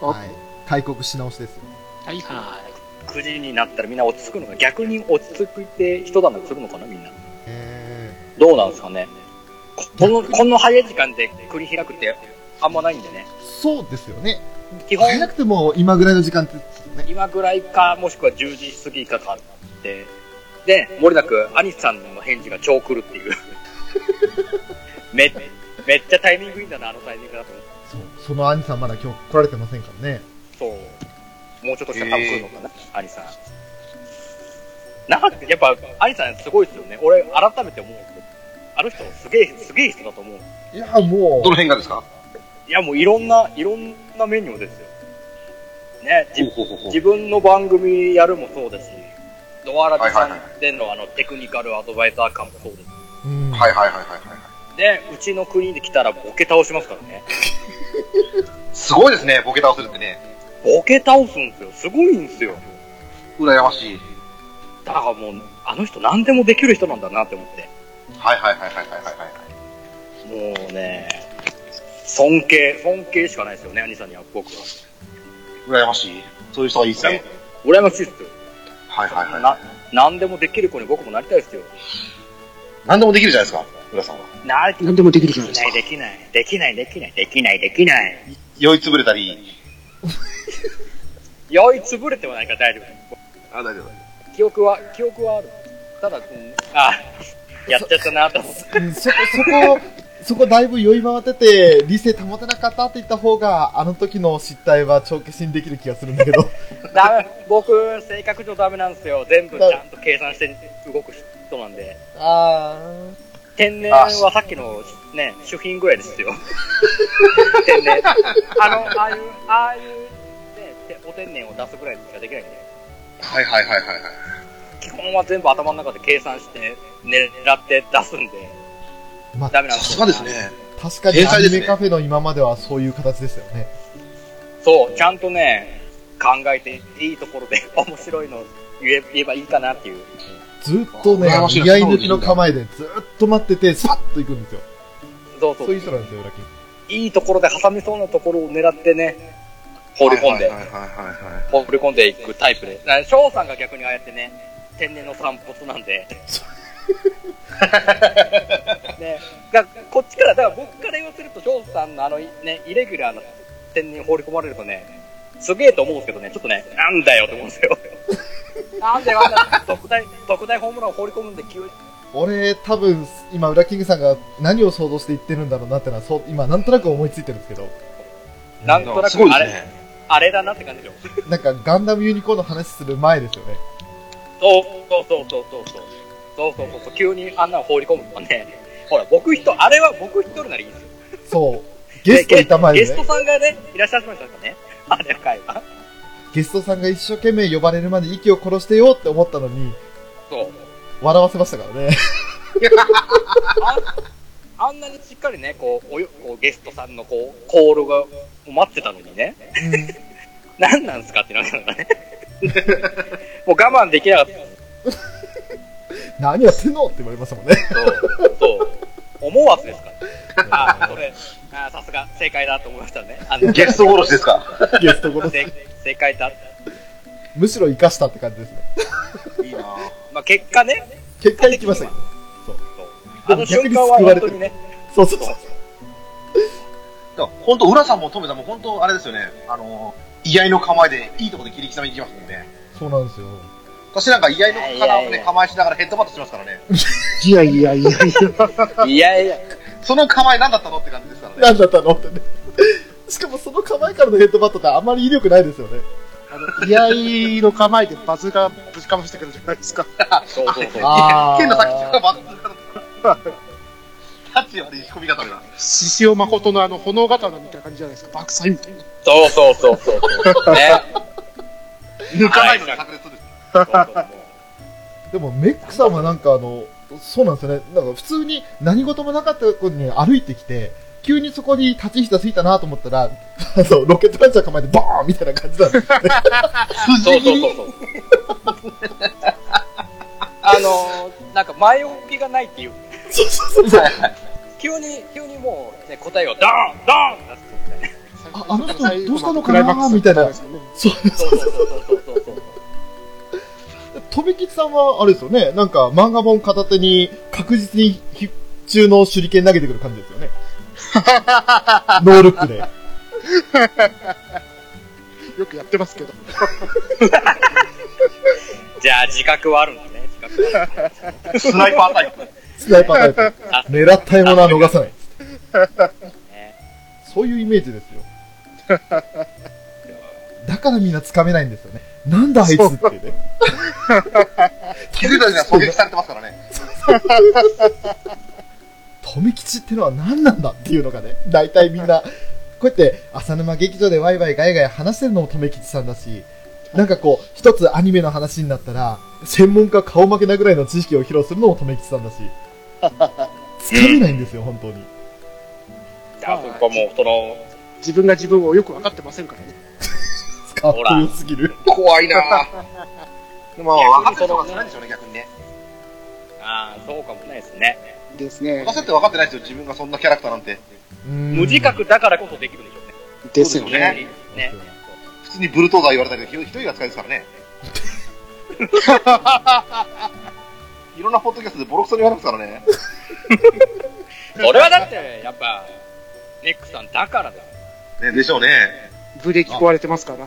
おはい。開国し直しですよ。はいは9時になったらみんな落ち着くのか逆に落ち着くって一段落するのかなみんな。えどうなんですかねこの、この早い時間で繰り開くってあんまないんでね。ー、そうですよね。基本、早くても今ぐらいの時間って、ね。今ぐらいか、もしくは10時過ぎかかって、で、もれなく、アニスさんの返事が超来るっていう。め、めっちゃタイミングいいんだな、あのタイミングだと思う。そう。その兄さんまだ今日来られてませんからね。そう。もうちょっとしたら多分来るのかな、アニさん。なんか、やっぱ、アニさんすごいですよね。俺、改めて思うけど、あの人、すげえ、すげえ人だと思う。いや、もどの辺がですか？いや、もういろんな、いろんなメニューですよ。ね、じほうほうほうほう自分の番組やるもそうだし、ドアラジさんでのあのテクニカルアドバイザー感もそうです。う、うん。はいはいはいはいはい。で、うちの国で来たらボケ倒しますからね。すごいですね、ボケ倒せるってね。ボケ倒すんですよ。すごいんですよ。羨ましい。だからもう、あの人何でもできる人なんだなって思って。はいはいはいはいはいはいはい。もうね、尊敬、尊敬しかないですよね、兄さんには僕は。羨ましい。そういう人がいいですね。羨ましいですよ。はいはいはい。な、何でもできる子に僕もなりたいですよ。何でもできるじゃないですか、浦さんは。な、い。何でもできるじゃないですか。できない、できない、できない、できない、できない。酔いつぶれたり。酔いつぶれてもないから大丈夫。あ、大丈夫。記憶は、記憶はある。ただ、うん、あ、やっちゃったなと思って。うんそこ、そこ、そこだいぶ酔い回ってて、理性保てなかったって言った方が、あの時の失態は帳消しにできる気がするんだけど。ダメ、僕、性格上ダメなんですよ。全部ちゃんと計算して動く人なんで。あ天然はさっきのね、主品ぐらいですよ。天然。あの、ああいう、ああいう、ね、てお天然を出すぐらいしかできないんで。はいはいはいはいはい。基本は全部頭の中で計算して、狙って出すんで、ー。まあ、ダメなんですよ。さすがです。ね。確かにアニメカフェの今まではそういう形でしたよね。そう、ちゃんとね、考えていいところで 面白いのを言え言えばいいかなっていう。ずっとね羨ましい、な居合抜きの構えでずっと待ってて、スパッと行くんですよ。そうそうそういう人なんですよ、裏金。いいところで挟みそうなところを狙ってね、放り込んで。放り込んでいくタイプで。翔さんが逆にああやってね、天然の散髪なんで。ね、だからこっちから、だから僕から言わせると、翔さんのあの、ね、イレギュラーな天然放り込まれるとね、すげえと思うんですけどね、ちょっとね、なんだよって思うんですよ。なんであんな特大、特大ホームランを放り込むんで急に。俺、多分、今、裏キングさんが何を想像して言ってるんだろうなってのは、そう、今、なんとなく思いついてるんですけど、なんとなくあれ、ね。あれだなって感じでしょ。なんか、ガンダムユニコーンの話する前ですよね。そうそうそうそうそうそう。そうそうそう。急にあんなの放り込むのはね。ほら、僕一人、あれは僕一人ならいいんですよ。そう。ゲストいた前でねゲスト。さんがね、いらっしゃいましたからね。あれの回は。ゲストさんが一生懸命呼ばれるまで息を殺してよって思ったのに、そう。笑わせましたからね。あ あんなにしっかりね、こう、およこうゲストさんのこう、コールが待ってたのにね。何なんすかってなったからね。もう我慢できなかった。何やってんのって言われましたもんね。そう。そう。思わずですか？ら。あ、それ、あさすが、正解だと思いましたね。あのゲスト殺しですか？ゲスト殺す。正正解だ。むしろ生かしたって感じですね。いいなまあ、結果ね、結果行きましたけど。そう。あの瞬間は本当にね、そうそうそう。本当、浦さんもトメさんも本当、あれですよね。あの、居合の構えで、いいとこで切り刻みに行きますもんね。そうなんですよ。私なんか居合のいやいやいや構え構えしながらヘッドバットしますからね。いやいやいやいや。いやいや、その構え何だったのって感じですからね。なんだったのってね。しかもその構えからのヘッドバットってあんまり威力ないですよね。あの、居合の構えでバズがぶちかましてくるじゃないですか。そうそうそう。剣の先っちょがバットタッチ悪い仕込み方だ。獅子王誠のあの炎刀みたいな感じじゃないですか。爆災みたいな。そうそうそうそう。ね。抜かないのに炸裂 でもメックさんはなんかあの、そうなんですよね。なんか普通に何事もなかったことに歩いてきて、急にそこに立ちひざついたなと思ったら、あの、ロケットランチャー構えてボーンみたいな感じなんですよね。そうそうそうそう。あのー、なんか前置きがないっていう。そうそうそうそう。急に、急にもう、ね、答えをドーンドーン出すみたいな。ああの人どうしたのかなみたいなそうそうそうそうそうそう。とびきちさんは、あれですよね。なんか、漫画本片手に、確実に、必中の手裏剣投げてくる感じですよね。ノールックで。よくやってますけど。じゃあ、自覚はあるんだね。自覚はある。スナイパータイプ。スナイパータイプ。狙った獲物は逃さない。ねそういうイメージですよ。だからみんな掴めないんですよね。なんだあいつってね。気づいた時には狙撃されてますからね。富吉ってのは何なんだっていうのがね、大体みんな、こうやって浅沼劇場でワイワイガヤガヤ話してるのも富吉さんだし、なんかこう、一つアニメの話になったら、専門家顔負けなぐらいの知識を披露するのも富吉さんだし、つかめないんですよ、本当に。あそこもう、その、自分が自分をよく分かってませんからね。かっこよすぎる。怖いなぁ。でも、分かってる人が少ないんでしょうね、逆にね。ああ、そうかもないですね。ですね。私だって分かってないですよ、自分がそんなキャラクターなんて。無無自覚だからこそできるでしょうね。ですよね。ねね。普通にブルトーザー言われたり、ひどい扱いですからね。いろんなポッドキャストでボロクソに言われますからね。それはだって、やっぱ、ネックさんだからだよ。ね、でしょうね。ブレーキ壊れてますから。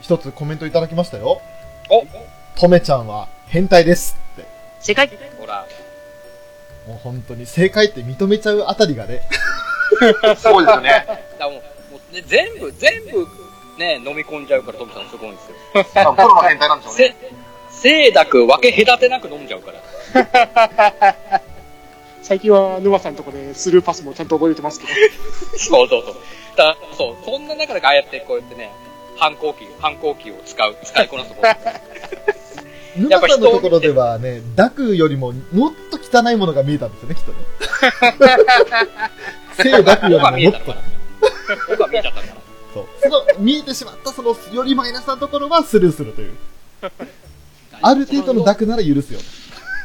一つコメントいただきましたよ。おとめちゃんは変態ですって。正解ほら、もう本当に正解って認めちゃうあたりがね。そうですよね。だからもう、もうね、全部、全部、ね、飲み込んじゃうから、トムさんすごいんですよ。多分プロの変態なんでしょうね。せ、清濁分け隔てなく飲んじゃうから。最近は沼さんのとこでスルーパスもちゃんと覚えてますけど。そうそうそう。だそう、そんな中でああやってこうやってね、反抗期、反抗期を使う、使いこなすこと。や沼さんのところではね、ダクよりももっと汚いものが見えたんですよね、きっとね。聖ダクよりももっと。僕は見えちゃったから。そう。その、見えてしまったその、よりマイナスなところはスルーするという。ある程度のダクなら許すよ。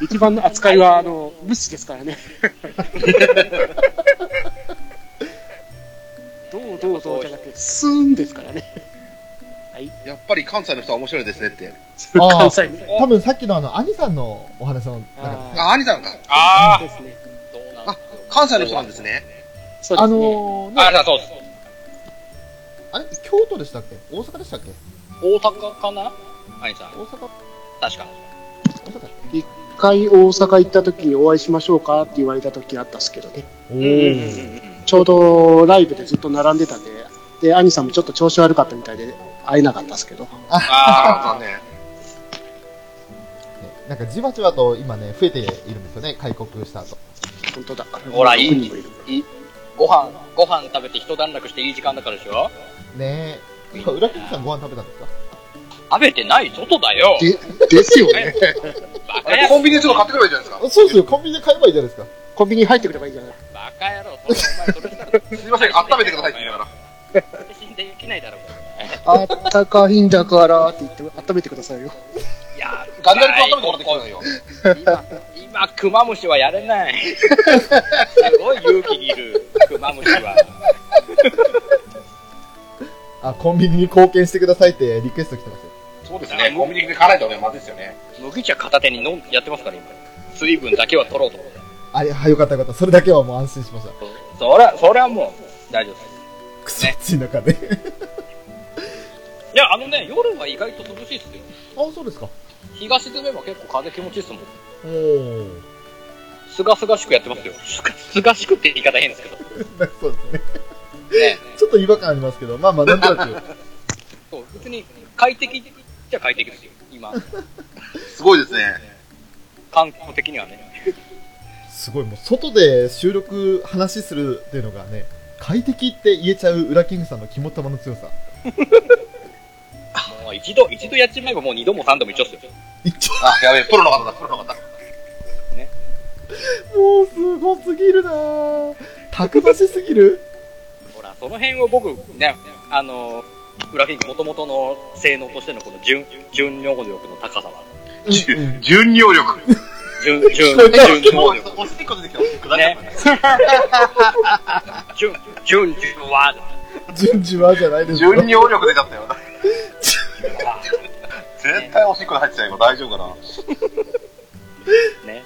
一番の扱いは、あの、無視ですからね。どうどうどうじゃなくて、スーンですからね。やっぱり関西の人は面白いですねって。あー関西ね。多分さっきのあの、兄さんのお話の中で、ああ、兄さんか。ああ、ですね。そうなんあ関西の人なんですね。あそうですね。のー、ね、あ、そうです。あれ？京都でしたっけ？大阪でしたっけ？大阪かな？アニさん。大阪確か。大阪一回大阪行った時にお会いしましょうかって言われた時あったんですけどね。おうんうんうんー。ちょうどライブでずっと並んでたんで、で、兄さんもちょっと調子悪かったみたいで会えなかったんですけど。ああ残念。ねなんかじわじわと今ね、増えているんですよね、開国した後。本当だ。ほらいい6人もいいご飯、ご飯食べて一段落していい時間だからでしょ？ねえ。今、裏切りさんご飯食べたんですか？食べてない外だよ。で、ですよね。コンビニでちょっと買ってくればいいじゃないですか。そうですよ、コンビニで買えばいいじゃないですか。コンビニに入ってくればいいじゃない。バカ野郎。それお前それしたら、すいません、温めてくださいって言いながら。死んでいけないだろう。あったかいんだからって言って温めてくださいよ。いや、ガンダルと温めてもらってきてくださいよ。今、まあ、クマムシはやれない。すごい勇気いる、クマムシは。あ、コンビニに貢献してくださいってリクエスト来てますよ。そうですね。コンビニで買わないとね、まずいですよね。麦茶片手に飲んやってますから、今。水分だけは取ろうと思って。あれ、はよかったよかった。それだけはもう安心しました。そりゃ、そりゃもう、大丈夫です。くそ暑い中で。いや、あのね、夜は意外と涼しいっすよ。あ、そうですか。日が沈めば結構風気持ちいいっすもん。おー。すがすがしくやってますよ。すがすがしくって言い方変ですけど。そうですね。ね。ちょっと違和感ありますけど、まあまあ、なんとなく。そう、別に快適じゃ快適ですよ。今、すごいですね。環境的にはね。すごい、もう外で収録、話するっていうのがね、快適って言えちゃうウラキングさんの肝っ玉の強さ。もう一度、一度やっちまえばもう二度も三度も一緒っすよ。一応、あ、やべえ、プロの方だ、プロの方。もうすごすぎるなぁ。たくましすぎる？ほら、その辺を僕、ね、あの、グラフィック元々の性能としてのこの純、純能力の高さは、うん純入力。純、純、純能力。おしっこ出てきた、おしっこね。純、純、純は、順次はじゃないですよ。純入力出ちゃったよ。絶対おしっこで入ってたよ、大丈夫かな。ね。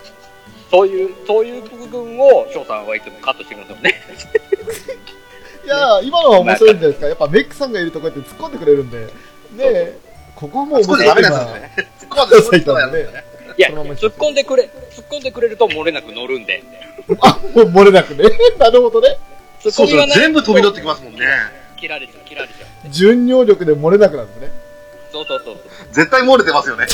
そういう、そういう部分を翔さんはいつもカットしてくるんですよね。いやー今のは面白いんじゃないですか。やっぱメックさんがいるとこうやって突っ込んでくれるんで。ねえ、ここはもうそこでダメなんですよね。そこまでくださいたんでね。いや、突っ込んでくれ、突っ込んでくれると漏れなく乗るんで。あ、もう漏れなくね。なるほどね。突っそうそう、全部飛び乗ってきますもんね。切られちゃう、切られちゃう。純尿力で漏れなくなるんですね。そうそうそう。絶対漏れてますよね。ね。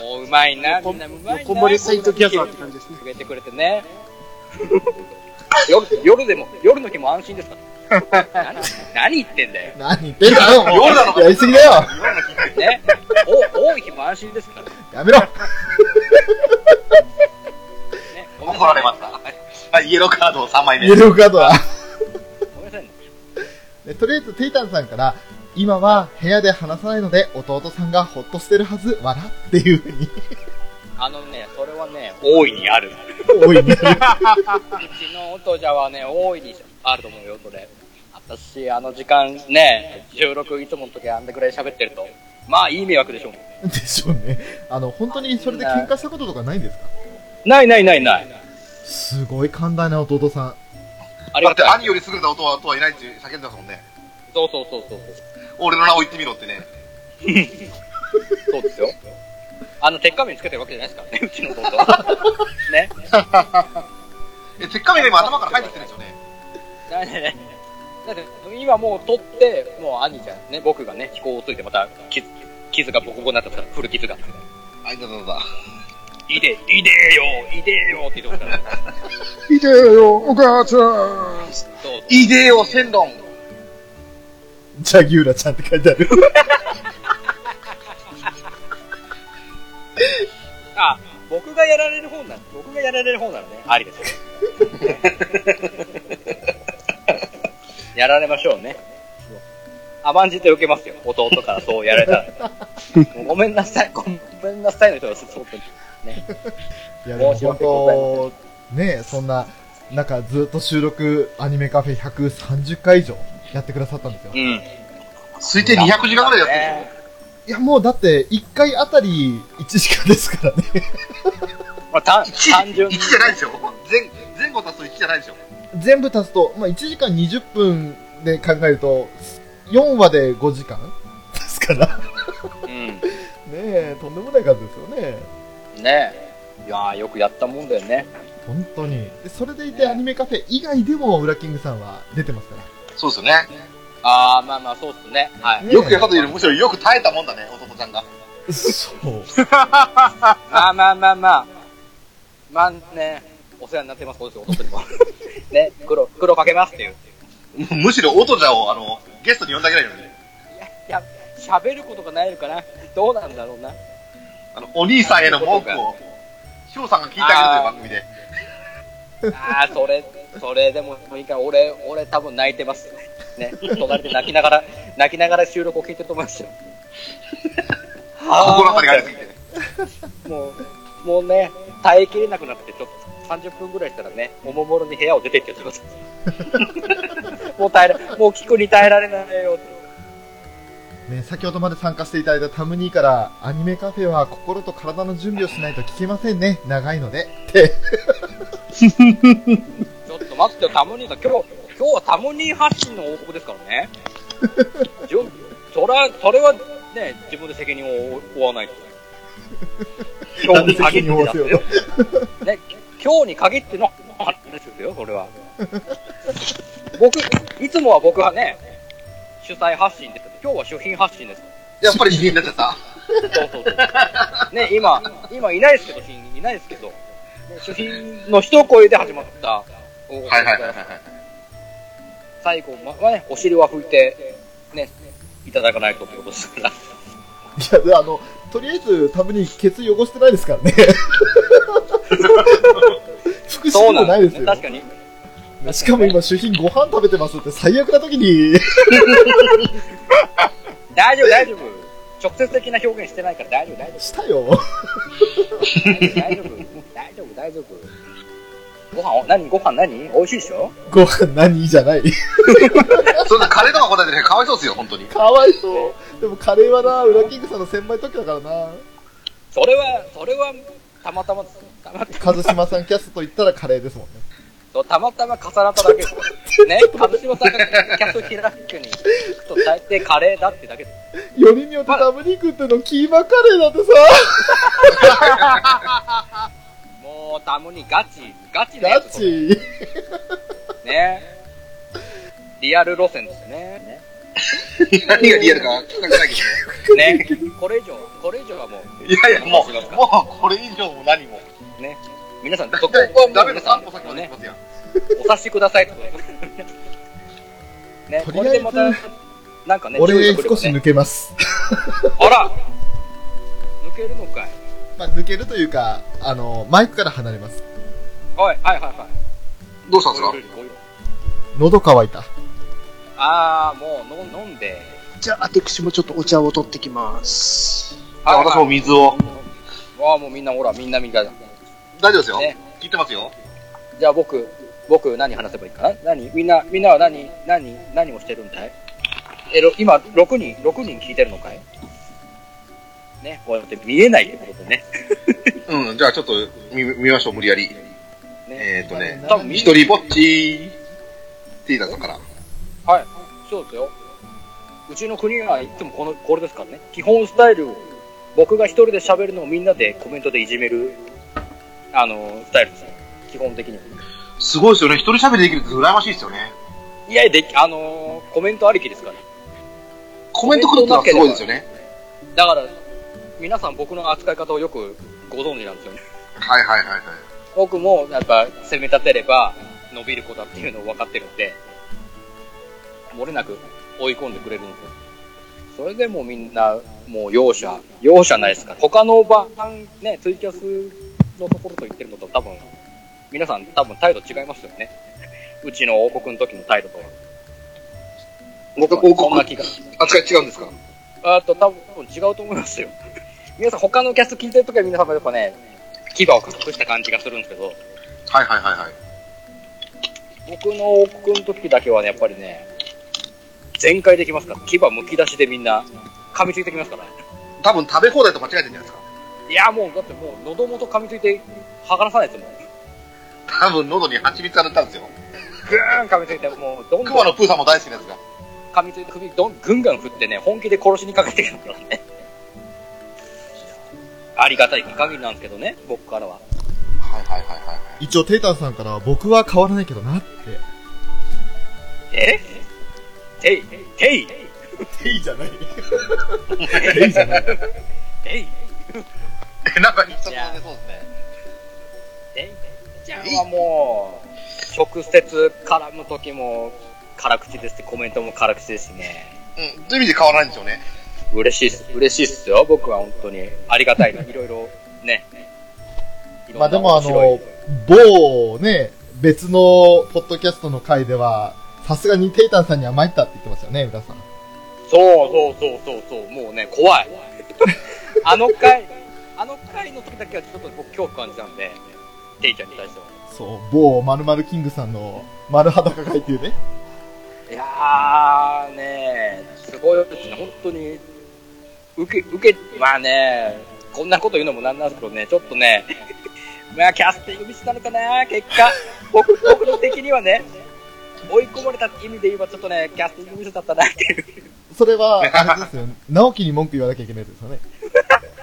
もううまいな、みんなうまいな。横森セイントギャザーって感じですね。くれてくれてね。夜、夜でも、夜の日も安心ですから。何、何言ってんだよ。何言ってんだよ。夜なのかやりすぎだよ。ね。お、多い日も安心ですから。やめろ。ね。怒られました。はい、イエローカード3枚目イ。エローカードは。でとりあえず、テイタンさんから、今は部屋で話さないので、弟さんがほっとしてるはず、笑っていうふうに、あのね、それはね、大いにある。多いね。うちの音じゃはね、大いにあると思うよ、それ。私、あの時間ね、16いつもの時あんだぐらい喋ってると、まあいい迷惑でしょう。でしょうね。あの、本当にそれで喧嘩したこととかないんですか？ないないないない。すごい寛大な弟さん。ありがたい。だって兄より優れた音は音はいないって叫んでますもんね。そうそうそうそう。俺の名を言ってみろってね。そうですよ。あの、鉄仮面つけてるわけじゃないですからね、うちの弟は。ね。え、鉄仮面が今頭から入ってきてるんですよね。だねだって、今もう取って、もう兄ちゃんね、僕がね、飛行をついてまた傷、傷がボコボコになったから、古傷が。あ、いたたた。いで、いでーよいでーよって言ってますから。いてよ、お母ちゃん。そう。イデオセンロン。ジャギューラちゃんって書いてある。あ、僕がやられる方な僕がやられる方ならね、ありですよ。やられましょうね。甘んじて受けますよ。弟からそうやられたら。ごめんなさい、ごめんなさいの人がすごくね。いや、でも本当、ねそんな、なんかずっと収録、アニメカフェ130回以上やってくださったんですよ。うん。推定200時間ぐらいやってるんですよ。いや、もうだって、1回あたり1時間ですからね。まあ、単1、単純1じゃないでしょ。前、前後足すと1じゃないでしょ。全部足すと、まあ、1時間20分で考えると、4話で5時間ですから。うん。ねえ、とんでもない数ですよね。ねえ。いやー、よくやったもんだよね。本当に。でそれでいて、アニメカフェ以外でも、ウラキングさんは出てますから。そうですよね。あー、まあまあ、そうっすね。はい。ねよくやったというよりむしろよく耐えたもんだね、弟ちゃんが。そう。まあまあまあまあ。まあね、お世話になってます、弟にも。ね、黒、黒かけますっていう。むしろ音じゃを、あの、ゲストに呼んであげないのに。いや、喋ることがないのかなどうなんだろうな。あの、お兄さんへの文句を、翔さんが聞いてあげるという番組で。ああ、それ、それでもいいから、俺、俺多分泣いてます。ね、隣で泣きながら、泣きながら収録を聞いてると思いますよ。心当たりがありすぎて。もう、もうね、耐えきれなくなって、ちょっと30分ぐらいしたらね、おもむろに部屋を出てって言ってます。もう耐えら、もう聞くに耐えられないよって。ね、先ほどまで参加していただいたタムニーから、アニメカフェは心と体の準備をしないと聞けませんね。長いので。って。ちょっと待ってよ、タムニーさん、今日、今日はタムニー発信の王国ですからね。それは、それはね、自分で責任を負わないと。今日に限ってだよ。ね、今日に限っての話ですよ、これは。僕、いつもは僕はね、主催発信ですけど、今日は主品発信です。やっぱり主品になっちゃった。そうそうそう。ね、今、今いないですけど、主品いないですけど、ね主品の一声で始まった。はいはいはいはい。最後はね、お尻は拭いて、ね、いただかないとってことですから。いや、あの、とりあえず、タムニー、ケツ汚してないですからね。腹そうなんでね。心もないですすよ。確かに。しかも今、主品ご飯食べてますって最悪な時に、大丈夫、大丈夫。直接的な表現してないから大丈夫、大丈したよ。夫。大丈夫、大丈夫、大丈夫。ご飯お、何ご飯何？美味しいでしょ？ご飯何？じゃない。そんなカレーとか答えてね、かわいそうですよ、本当に。かわいそう。でもカレーはな、ウラキングさんの千枚時だからな。それは、それは、たまたまですよ。たまたま、一島さんキャストと言ったらカレーですもんね。そうたまたま重なっただけですよ。ね、一島さんがキャスト開くに行くと大抵カレーだってだけです。よりによってタムニー食ってのキーマカレーだってもう、たまにガチ、ガチさ、ガなやつ。チ。ね。リアル路線ですね。何がリアルか聞かないけね。ね。これ以上、これ以上はもど。いやいや、もう、もう、これ以上も何も。う、ね。皆さん、そこはもうダメだ、皆さん3歩先まで行ねき、ますよ。お察しくださいと。ね、とりあえずこれでまた、なんかね、俺少し抜けます。あら抜けるのかいまあ、抜けるというか、あの、マイクから離れます。はい、はい、はい、はい。どうしたんですか？喉乾いた。あー、もうの飲んで。じゃあ、私もちょっとお茶を取ってきます。あ私も水を。わあ、もうみんな、ほら、みんなみんな。大丈夫ですよね。聞いてますよ。じゃあ僕、僕何話せばいいかな？何？みんな、みんなは何、何、何をしてるんだい？え、ろ今、6人、6人聞いてるのかい？ね、こうやって見えないってことでね。うん、じゃあちょっと見見ましょう、無理やり。ねえーっとね、多分一人ぼっちティーダさんから。はい、そうですよ。うちの国はいつもこの、これですからね。基本スタイル、僕が一人で喋るのをみんなでコメントでいじめる、あの、スタイルですよ。基本的に。すごいですよね。一人喋りできるって羨ましいですよね。いや、でき、あのーコメントありきですから。コメント来るってのはすごいですよね。だから、皆さん僕の扱い方をよくご存知なんですよね。はいはいはいはい。僕もやっぱ攻め立てれば伸びる子だっていうのを分かってるんで、漏れなく追い込んでくれるんで。それでもうみんな、もう容赦、容赦ないですから。他の場、ね、ツイキャスのところと言ってるのと多分、皆さん多分態度違いますよね。うちの王国の時の態度とは。僕は王国？扱い違うんですか？あと多分違うと思いますよ。皆さん他のキャス聞いてるときは皆さんやっぱね、牙を隠した感じがするんですけど、はいはいはいはい。僕の王国の時だけはね、やっぱりね、全開できますから、牙むき出しでみんな噛みついてきますから。多分食べ放題と間違えてるんじゃないですか？いや、もう、だってもう喉元噛みついて、剥がらさないですもん。多分喉に蜂蜜が塗ったんですよ。ぐーん噛みついて、もう、どんどん熊野プーさんも大好きなやつが。噛みついて首どん、ぐんぐん振ってね、本気で殺しにかけてくるからね。ありがたい限りなんですけどね、僕からは。はいはいはいはい。一応、テイタンさんから僕は変わらないけどなって。え？てい、てい、テイじゃない。テイじゃない。てい、え、なんかそうですね。じゃあはもう、直接絡む時も辛口ですし、コメントも辛口ですしね。うん、そういう意味で変わらないんですよね。嬉しいっす、嬉しいっすよ。僕は本当に。ありがたいな。いろいろ、ね。まあでもあの、某ね、別のポッドキャストの回では、さすがにテイタンさんには参ったって言ってましたよね、皆さん。そうそうそうそうそう、もうね、怖い。あの回、ああの回の時だけはちょっと僕恐怖感じたんで、テイちゃんに対しては。そう、某まるまるキングさんの丸裸会っていうね。いやーねすごいですね、本当に。受け、受け、まあねこんなこと言うのもなんなんですけどね、ちょっとね、まあキャスティングミスなのかな結果。僕、僕の的にはね、追い込まれた意味で言えばちょっとね、キャスティングミスだったなっていう。それは、あれですよ。直樹に文句言わなきゃいけないですよね。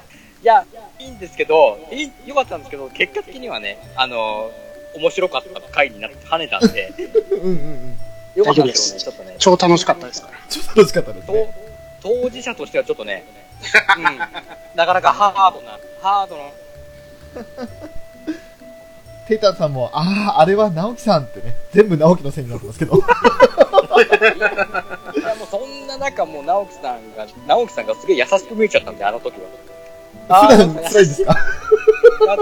いや、いいんですけど、いい、良かったんですけど、結果的にはね、あの面白かった回になって跳ねたんで、うんうんうん。良かったんですよね、ちょっとね。超楽しかったですから。ちょっと楽しかったですね。と当事者としてはちょっとね、うん、なかなかハードな、ハードな、テイタンさんも、ああ、あれは直樹さんってね、全部直樹のせいになってますけど。いやもうそんな中、もう直樹さんが、直樹さんがすげえ優しく見えちゃったんで、あの時は。普段辛いですか？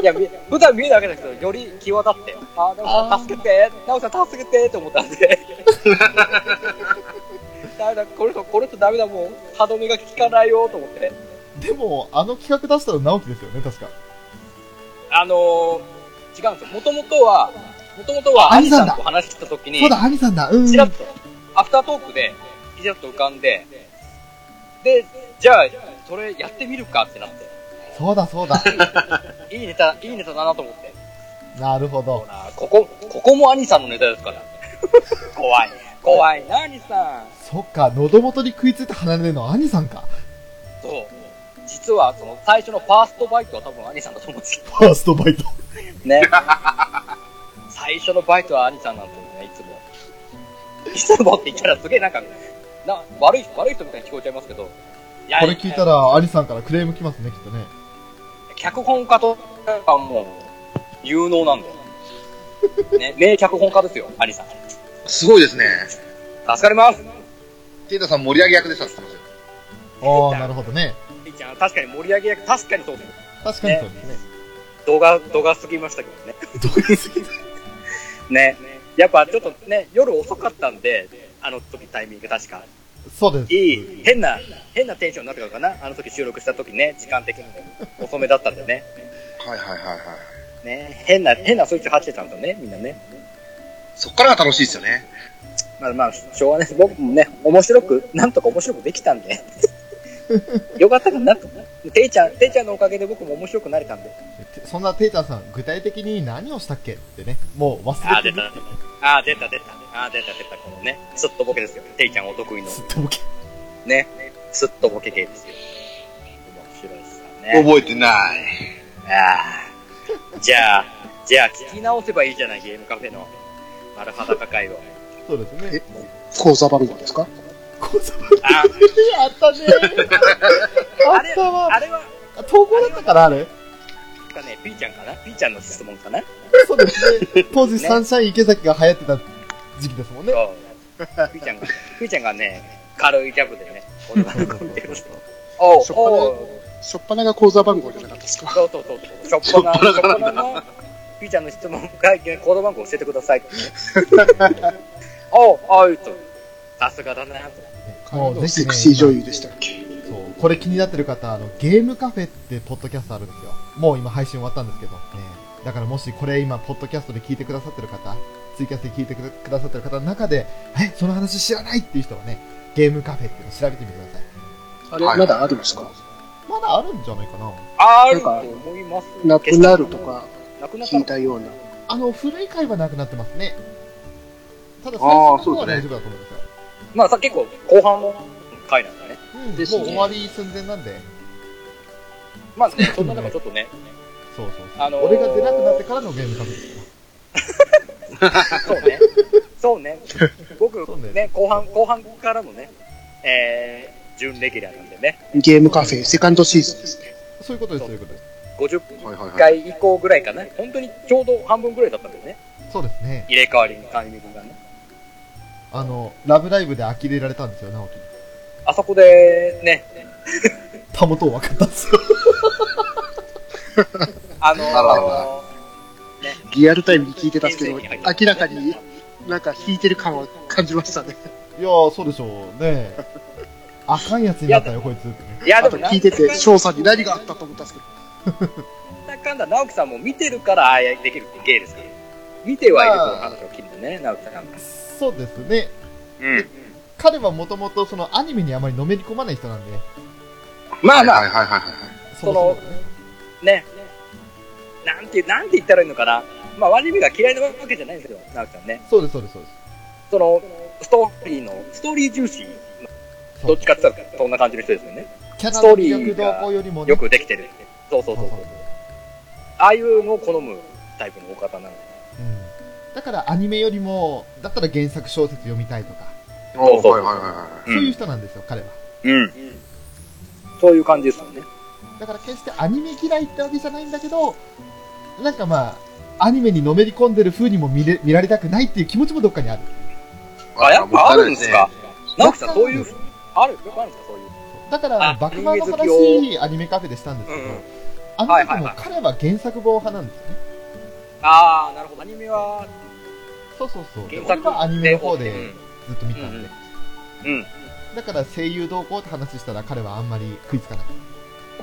いや、み普段見えるだけだけど、より際立って、あー、直樹さん助けて、直樹さん助けてって思ったんで。ダ メだ、これと、これとダメだ、もう、歯止めが効かないよと思って。でも、あの企画出したの直樹ですよね、確か。あのー、違うんですよ。もともとは、もともとは、アニアニさんと話してた時に、そうだ、兄さんだ。うん。ちらっと、アフタートークで、ちらっと浮かんで、で、じゃあ、それやってみるかってなって、そうだ、そうだ。いいネタ、いいネタだなと思って。なるほどここ、ここも兄さんのネタですから。怖い。怖いな、兄さん。そっか、喉元に食いついて離れるのは兄さんか。そう。実は、その、最初のファーストバイトは多分兄さんだと思うんですけファーストバイト。ど ね。最初のバイトは兄さんなんですよね、いつも。いつもって言ったらすげえなんか、な、悪い、悪い人みたいに聞こえちゃいますけど。いやこれ聞いたら、兄さんからクレーム来ますね、きっとね。脚本家とかもう、有能なんだよ。ね、名脚本家ですよ、兄さん。すごいですね。助かります。テイタさん盛り上げ役でしたって言ってますよ。ああ、なるほどね。いいちゃん、確かに盛り上げ役、確かにそうです。確かにそうですね。動画、動画すぎましたけどね。どういうすぎね。やっぱちょっとね、夜遅かったんで、あの時タイミング確か。そうです。いい、変な、変なテンションになってたのかな？あの時収録した時ね、時間的にも遅めだったんでね。はいはいはいはい。ね、変な、変なスイッチ走ってたんだね、みんなね。そっからが楽しいですよね。まあまあ、しょうがないです。僕もね、面白く、なんとか面白くできたんで。よかったかなと。ていちゃん、ていちゃんのおかげで僕も面白くなれたんで。てそんなテイタンさん、具体的に何をしたっけ？ってね、もう忘れてる出た。あー、出た出た。あー、出た出た。このね、すっとぼけですよ。ていちゃんお得意の。すっとぼけ。ね、すっとぼけ系ですよ。面白いっすよね。覚えてない。ああ。じゃあ、じゃあ聞き直せばいいじゃない、ゲームカフェの丸裸会を。そうですね。口座番号ですか？こうさあ、あったね あったわ。あれは、あ投稿だったから、あれ。かね、ピーちゃんかな？ピーちゃんの質問かな？そうですね。当時、ねサンシャイン池崎が流行ってた時期ですもんね。そう。ピーちゃんが、ピーちゃんがね、軽いジャブでね、俺が動いてる。おうしょっぱなおうしょっぱなが口座番号じゃなかったですか？そうそうそう。しょっぱな、しょっぱなの、ピーちゃんの質問会見、コード番号教えてくださいって。おう、おいと。さすがだなと。もうセクシー女優でしたっけ？そう。これ気になってる方、あの、ゲームカフェってポッドキャストあるんですよ。もう今配信終わったんですけど。ねだからもしこれ今、ポッドキャストで聞いてくださってる方、ツイキャスで聞いてくださってる方の中で、え、その話知らないっていう人はね、ゲームカフェっていうのを調べてみてください。あれ、はいまだあるんですか？まだあるんじゃないかな。あると思います。なくなるとか聞いたような。あの、古い回はなくなってますね。ただ、最初の方は大丈夫だと思うんですよ。まあさ、結構後半の回なんだね。うん、ですねもう終わり寸前なんで。まあね、そんな中ちょっとね、そうそうそう。あのー俺が出なくなってからのゲームカフェですから。そうね。そうね。僕ねね、後半、後半からのね、えー、準レギュラーなんでね、ゲームカフェセカンドシーズンですね。そういうことです、そういうことです。50はいはいはい。回以降ぐらいかな。本当にちょうど半分ぐらいだったんだよね。そうですね。入れ替わりのタイミングがね。あの、ラブライブで呆れられたんですよ、直樹に。あそこで、ね、たもとを分かったんですよ。あのー、リアルタイムに聞いてたんですけど、明らかになんか弾いてる感は感じましたね。いやー、そうでしょう。ねあかんやつになったよ、こいつってね。いや、あとでも聞いてて、翔さんに何があったと思ったんですけなんだかんだ、直樹さんも見てるからああできるって芸ですから。見てはいると話を聞いてね、直樹さんなんか。そうですね。うん。彼はもともとそのアニメにあまりのめり込まない人なんで、まあまあ、はいはいはいはい。そもそもがね。ね。なんて、なんて言ったらいいのかな。まあ、アニメが嫌いなわけじゃないんですよ、直樹さんね。そうです、そうです、そうです。その、ストーリーの、ストーリー重視、どっちかって言ったらそんな感じの人ですよね。キャラの魅力動向よりもねよ、くできてる。そうそうそうそう。ああいうのを好むタイプの大方なので。うん。だからアニメよりも、だったら原作小説読みたいとか、おーそうはいはいはいはそういう人なんですよ、彼は。うん。そういう感じですよね。だから決してアニメ嫌いってわけじゃないんだけど、なんかまあ、アニメにのめり込んでる風にも見れ見られたくないっていう気持ちもどっかにある。い。あ、やっぱあるんですか？ね直樹さん、そういう、ある、よくあるんですか？そういう。だから、あバクマンのアニメ好き話、アニメカフェでしたんですけど、うんうんあの時も彼は原作本派なんですよね。ああ、なるほど。アニメは、そうそうそう。で原作俺はアニメの方でうんずっと見たんで。うん。だから声優同行って話したら彼はあんまり食いつかなか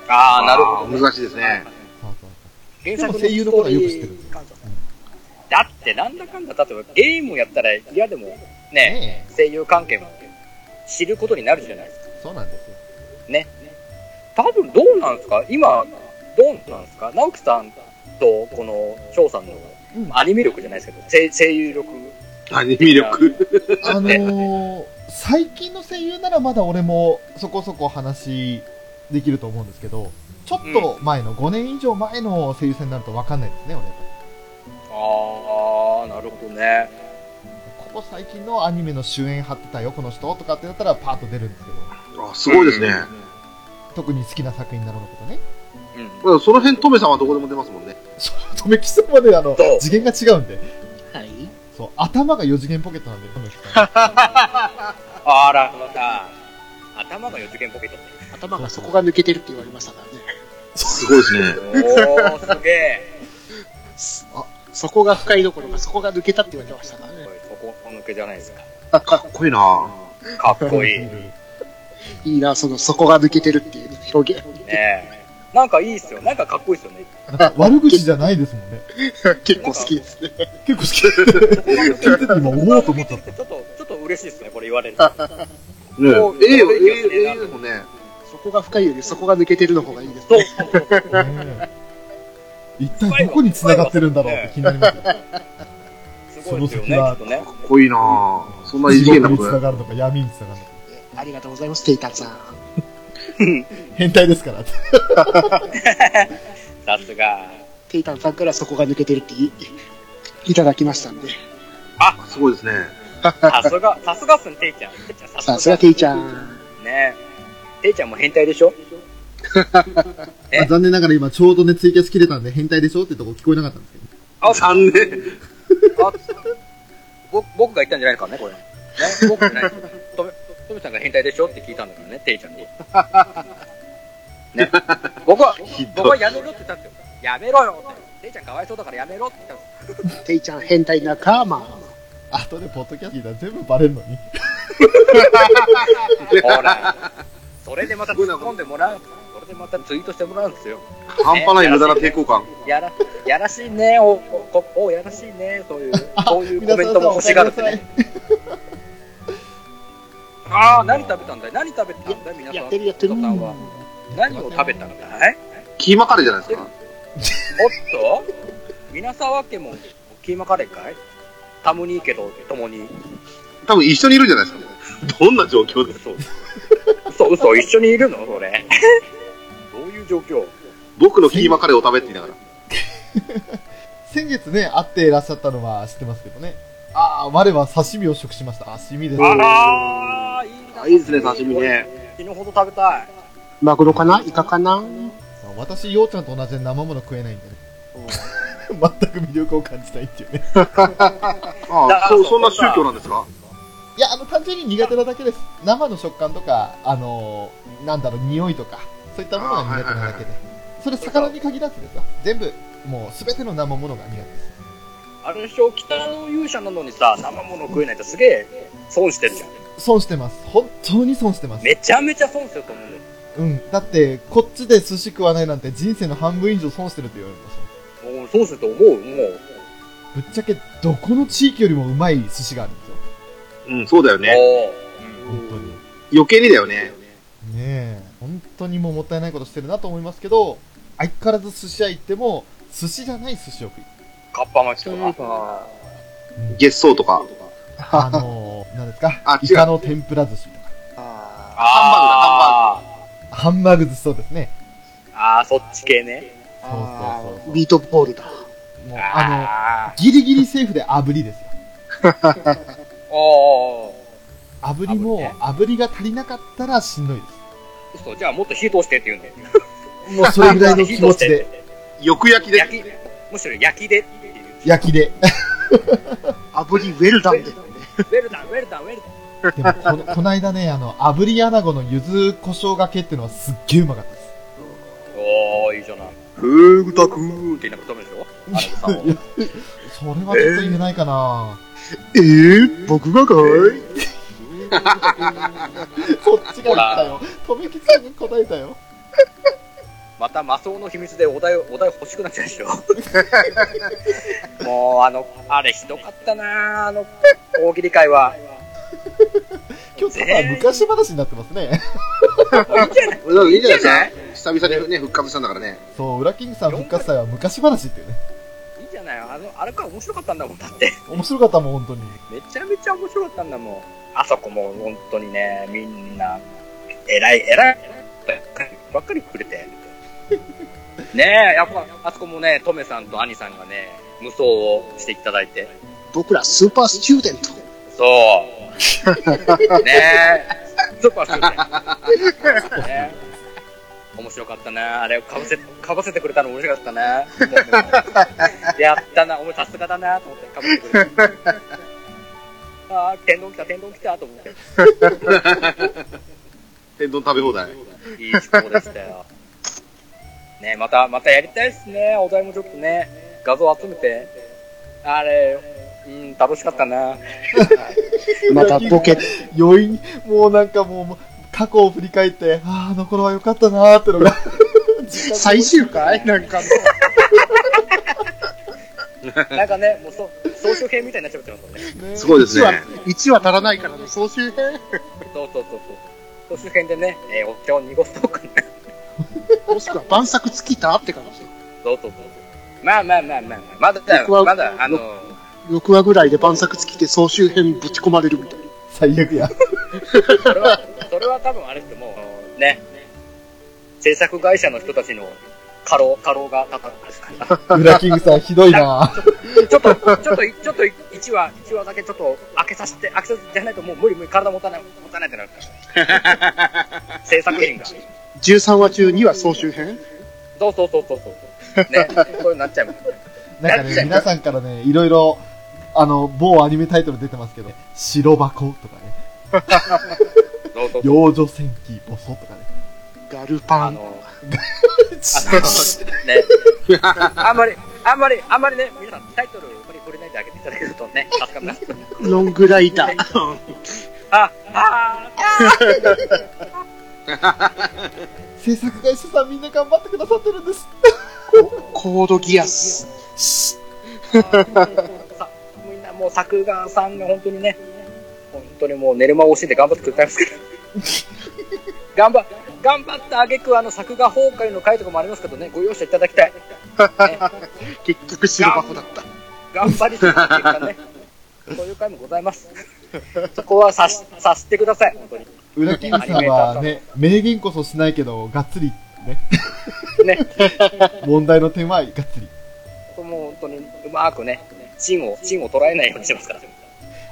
った。ああ、なるほどね。難しいですね。原作でも声優のことはよく知ってるストーリーだって、なんだかんだ、例えばゲームをやったら嫌でも。ね、ね声優関係も知ることになるじゃないですか。え。そうなんですよ。ね。多分どうなんですか？今、どうなんですか？直樹さんと、この、翔さんのうんアニメ力じゃないですけど、声声優力。アニメ力。あのー、最近の声優ならまだ俺もそこそこ話できると思うんですけど、ちょっと前の、5年以上前の声優さんになると分かんないですね、俺やっぱり。ああ、なるほどね。ここ最近のアニメの主演張ってたよ、この人とかってなったらパーッと出るんですけど、あ、すごいですね。特に好きな作品なののことね。うん。うん。その辺、トメさんはどこでも出ますもんね。そう、とめきさんはね、あのそう、次元が違うんで。はい。そう、頭が4次元ポケットなんで、とめきさん。あら、また、頭が四次元ポケットって。頭が底が抜けてるって言われましたからね。すごいですね。おー、すげえ。底が深いどころか底が抜けたって言われましたからね。そこ抜けじゃないですか。かっこいいなかっこいい。ね いいな、その底が抜けてるっていう表現。え。なんかいいっすよ。なんかかっこいいっすよね。悪口じゃないですもんね。結構好きですね。結構好き。聞いてて今思おうと思っちゃった。ちょっと、ちょっと嬉しいっすね、これ言われる。ねえもうええよ、ええ、ええも。底が深いより底が抜けてるの方がいいですそうね。そうそう。ね え一体どこに繋がってるんだろうって気になりますよ。すごいですよね。かっこいいなそんな異地次元な獄にこと繋がるのか闇に繋がるのか。ありがとうございます、テイタンさん。変態ですから。さすが。テイタンさんから底が抜けてるっていいただきましたんで。すごいですね。さすが、さすがっすね、ていちゃん。ていちゃんさすがテイちゃん。ねえ。ていちゃんも変態でしょ？残念ながら今ちょうどね、ツイキャス切れたんで変態でしょってとこ聞こえなかったんですけど。あ、残念。あ、ぼ僕が言ったんじゃないですかね、これ。ね、僕じゃない。とめ、とめさんが変態でしょって聞いたんだからね、ていちゃんに。ね？僕は、僕はやめろって言ったんですよ。やめろよって。ていちゃんかわいそうだからやめろって言ったんです テイちゃん変態仲間。後でポッドキャスト全部バレるのに。よ。ほら。それでまた突っ込んでもらう。それでまたツイートしてもらうんですよ。半端ない無駄な抵抗感。やら、やらしいね、お、お、お、やらしいね、そういう、そういうコメントも欲しがるってね。ああ、何食べたんだい？何食べたんだい？皆さん。やってるやってる。さんは。何を食べたんだい？キーマカレーじゃないですか。おっと？皆沢家もキーマカレーかい？タムニー家と共に。多分一緒にいるんじゃないですか。どんな状況で？す嘘。嘘、嘘、一緒にいるの？それ。どういう状況？僕のキーマカレーを食べって言いながら。先月ね、会っていらっしゃったのは知ってますけどね。ああ、我は刺身を食しました。刺身です。ああ、いいいいですね刺身ね。死ぬほど食べたい。マグロかな？イカかな？私、ようちゃんと同じで生もの食えないんでね。全く魅力を感じないっていうね。ああ、そう、そんな宗教なんですか？いや、あの、単純に苦手なだけです。生の食感とか、あのーなんだろう、匂いとか、そういったものが苦手なだけで。それ、魚に限らずですよ。全部、もう、すべての生ものが苦手です。あれでしょ？北の勇者なのにさ、生もの食えないとすげえ損してるじゃん。損してます。本当に損してます。めちゃめちゃ損してると思うんだよ。うん。だって、こっちで寿司食わないなんて人生の半分以上損してるって言われますもうそうすると思う、もう。ぶっちゃけ、どこの地域よりもうまい寿司があるんですよ。うん、そうだよね。お本当に。余計にだよね。ねえ、本当にもうもったいないことしてるなと思いますけど、相変わらず寿司屋行っても、寿司じゃない寿司を食い。かっぱ巻きとか。ば、月草とか。あのー、何ですか？あイカの天ぷら寿司とか。ああハンバーグ寿司そうですね。あー、そっち系ね。ーそうそうそうあそうービートボールだ。もう、ああの、ギリギリセーフで炙りですよ。ーおー。炙りも、炙りが足りなかったらしんどいでそう、じゃあもっと火通してって言うんだよ。す。もうそれぐらいの気持ちで、よく焼きで。焼き、むしろ焼きで。焼きで。炙りウェルダンで。ウェルダン、ウェルダン、ウェルダン。でもこの、この間ね、あの、炙り穴子の柚子胡椒がけっていうのはすっげえうまかったです。おー、いいじゃない。ふーたくー。って言いなくダメでしょ？それはちょっと言えないかな、えー、僕がかい？そっちが言ったよ。とめきさんが答えたよ。またマスオの秘密でお題、お題欲しくなっちゃうでしょ。もう、あの、あれひどかったなあの、大喜利会は。今日ただ昔話になってますね。もういいんじゃないいいんじゃない久々にね、復活したんだからね。そう、裏キングさん復活祭は昔話っていうね。いいじゃないあの、あれから面白かったんだもん、だって。面白かったもん、本当に。めちゃめちゃ面白かったんだもん。あそこも本当にね、みんな、偉い、偉い、ばっかりくれて。ねえ、やっぱ、あそこもね、トメさんとアニさんがね、無双をしていただいて。僕らスーパースチューデント。そう。ねえ、スーパースーパー。ね面白かったなあれをかぶせ、かぶせてくれたの面白かった なやったな、お前さすがだなと思ってかぶせてくれた。ああ、天丼来た、天丼来たと思って。天丼食べ放題。いい思考でしたよ。ねまた、またやりたいですね。お題もちょっとね、画像集めて。あれ、うん、楽しかったな。またボケ、余韻、もうなんかもう、過去を振り返って、ああ、あの頃は良かったなーってのが、最終回？なんか なんかね、もうそ、総集編みたいになっちゃってますもんね。ねすごいです1話ね。、1話足らないからの総集編。そうそうそうそう。総集編でね、えーお茶を濁すとかね。もしくは晩作尽きたって感じ。そうそうそうそう。まあまあまあまあ、まだまだ、あの、6話ぐらいで晩作尽きて総集編ぶち込まれるみたいな。最悪や。それは、それは多分あれってもう、ね、制作会社の人たちの過労、過労がたたですから。裏キングさんひどいなちょっと、ちょっと、ちょっと1話、1話だけちょっと開けさせて、開けさせてじゃないともう無理無理、体持たない、持たないってなるから。制作人が。13話中2話総集編？そうそうそうそうそう。ね、そういうのなっちゃいます。なんかね、皆さんからね、いろいろ、あの、某アニメタイトル出てますけど、白箱とかね。幼女戦記ボソとかね。ガルパン。あの、あの、ね、あんまり、あんまり、あんまりね、皆さんタイトルをこれ触れないであげていただけるとね、助かります。ロングライダー。あ、あ制作会社さんみんな頑張ってくださってるんです。コードギアス。もう作画さんが本当にね、本当にもう寝る間を惜しんで頑張ってくれてますから。頑張、頑張った挙句あの作画崩壊の回とかもありますけどね、ご容赦いただきたい。ね、結局白箱だった。頑張りすぎっていうかね、そういう回もございます。そこはさし、さしてください、本当に。裏キングさんはね、明言こそしないけど、がっつり、ね、ね、問題の点はがっつり。もう本当にうまくね、芯を、芯を捉えないようにしてますから。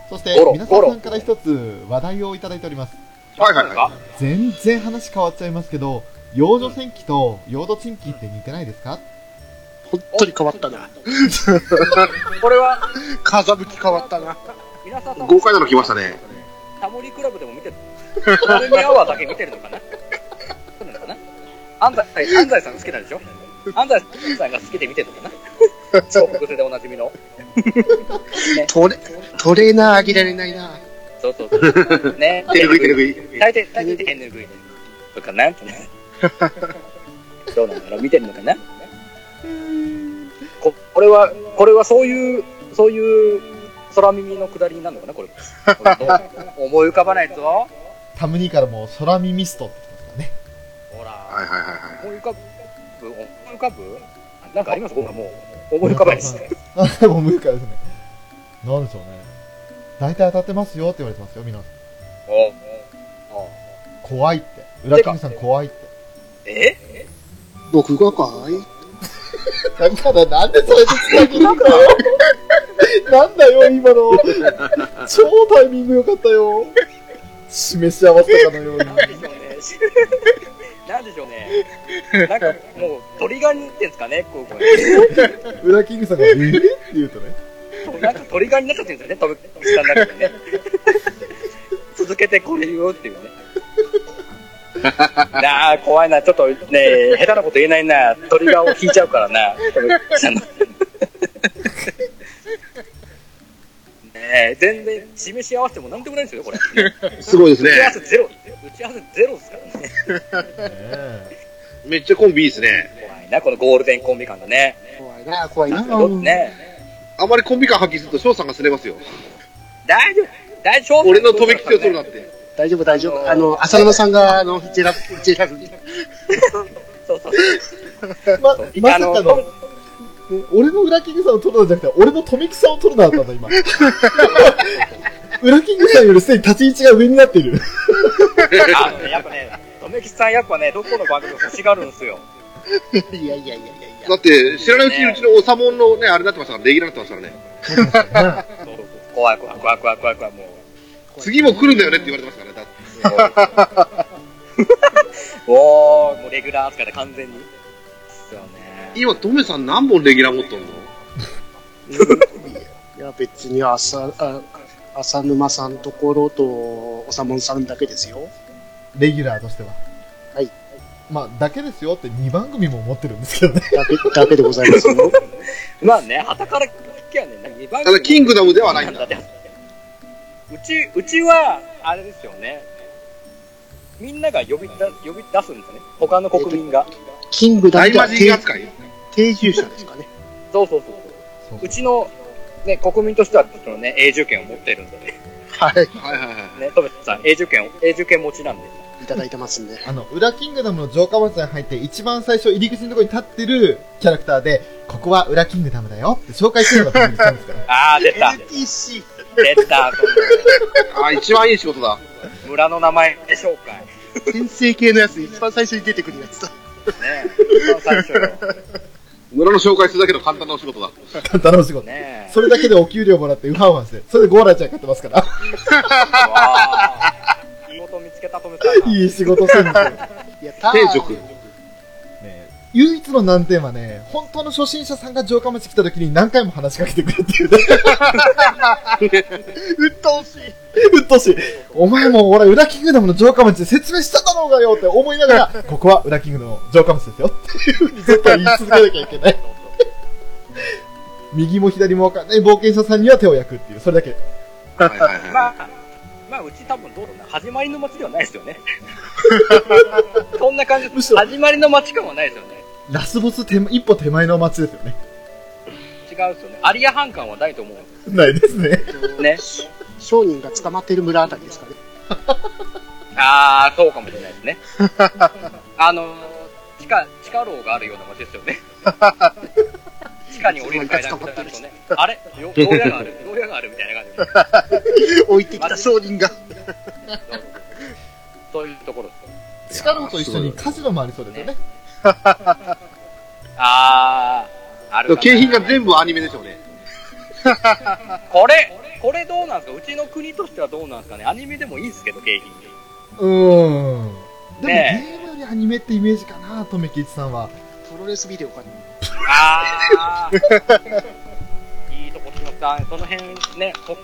そしてゴロ、皆さんから一つ話題をいただいております。はいはいは全然話変わっちゃいますけど、幼女戦記と幼女珍奇って似てないですか？本当に変わったな。これは、風向き変わったな。皆さんい。豪快なの来ましたね。タモリクラブでも見てる。トレミアワーだけ見てるのかな？そうなのかな？安西、安西さん好きなんでしょ？安西さんが好きで見てるのかな？超複製でおなじみの。トレ、トレーナーあげられないな。そうそうそう。ね。手拭い手拭い。大抵、大抵手拭いで。とかなってね。どうなんだろう見てるのかな？ここれは、これはそういう、そういう空耳の下りになるのかなこれ。思い浮かばないぞ。タムニーからもう空耳ストって言ってますからね。ほら。はいはいはいはい。思い浮かぶ？思い浮かぶ？なんかあります？僕はもう思い浮かばないですね。あ、でも無理かですね。なんでしょうね。大体当たってますよって言われてますよ、皆さん。怖いって。裏キングさん怖いって。え？僕がかい？だからなんでそれで繋ぎなんだよ。なんだよ、今の。超タイミング良かったよ。示し合わせたかのように。なんでしょうね。なんでしょうね。なんかもう鳥が似てんすかね、こうこう裏キングさんが、えー、って言うとね。なんか鳥がになっちゃってるんですよね、飛び下の中でね。続けてこれよっていうね。なあ、怖いな。ちょっとね、下手なこと言えないな。鳥がを引いちゃうからな。ねえ、全然示し合わせてもなんでもないんですよ、これ。すごいですねゼロ。打ち合わせゼロですからね。ね めっちゃコンビいいですね。怖いな、このゴールデンコンビ感がね。怖いな、怖いな。ねあまりコンビ感発揮すると翔さんがすれますよ。大丈夫。大丈夫。俺の止め口を取るなって。大丈夫、大丈夫。あの、浅沼さんが、あの、ジェラ、ジェラル、そうそう。え ま、まさかの、の、俺の裏キングさんを取るのじゃなくて、俺の富木さんを取るのだったんだ、今。裏キングさんよりすでに立ち位置が上になっている。あのね、やっぱね、とめきさんやっぱね、どこの番組も欲しがるんですよ。いやいやいやいやいや。だって、知らないうちにうちのおさもんのね、あれになってましたから、レギュラーになってましたからね。怖い怖い怖い怖い怖い怖い、もう。次も来るんだよねって言われてますからね。だっておー、もうレギュラー扱いで完全に。ですよね。今、トメさん何本レギュラー持っとんの？いや、別に浅、あ浅沼さんところと、おさもんさんだけですよ。レギュラーとしては。はい。まあ、だけですよって2番組も持ってるんですけどね。だけ、だけでございますよ。まあね、旗から聞きゃね、2番ただ、キングダムではないんだ。って。うち、うちは、あれですよね。みんなが呼びだ呼び出すんですね。他の国民が。キングダ大ムでは魔神扱い定住者ですかね。そうそうそうそうそう。うちの、ね、国民としては、そのね、永住権を持ってるんでね。はい。はいはいはい。ね、トメさん、永住権を、永住権持ちなんで。いただいてますんで。あの、裏キングダムの城下町に入って一番最初入り口のところに立ってるキャラクターで、ここは裏キングダムだよって紹介するのが富木さんですから。あー、出た。NTC。出た。あ、一番いい仕事だ。村の名前で紹介。転生系のやつ、一番最初に出てくるやつだ。ね、一番最初よ。村の紹介するだけの簡単なお仕事だ。簡単なお仕事。ねそれだけでお給料もらってウハウハして、それでゴーラちゃん買ってますから。わ見つけたとめさん。いい仕事するんですよ。やったー定食。ね唯一の難点はね、本当の初心者さんが城下町来た時に何回も話しかけてくれっていうね。うっとうしい。うっとうしい。お前も俺、裏キングダムの城下町で説明しただろうがよって思いながら、ここは裏キングダムの城下町ですよっていうふうにずっと言い続けなきゃいけない。右も左もわかんない冒険者さんには手を焼くっていう、それだけ。まあ、まあ、うち多分どうだろうな。始まりの街ではないですよね。そんな感じむしろ始まりの街感はないですよね。ラスボス手一歩手前の街ですよね。違うですよね。アリア反感はないと思う。ないですね。ね。商人が捕まっている村あたりですかね。あー、そうかもしれないですね。あのー、地下、地下牢があるような街ですよね。地下に降りる階段みたいなるとね。あれ？よ牢屋がある。牢屋があるみたいな感じで。置いてきた商人が。そういうところですよ。地下牢と一緒にカジノもありそうですよね。あー、ある景品が全部アニメでしょうね。これ、これどうなんですか？うちの国としてはどうなんですかね？アニメでもいいですけど、景品。うーん。でも、ねゲームよりアニメってイメージかな、とめきちさんは。プロレスビデオかあー。いいとこ来ました。その辺ね、と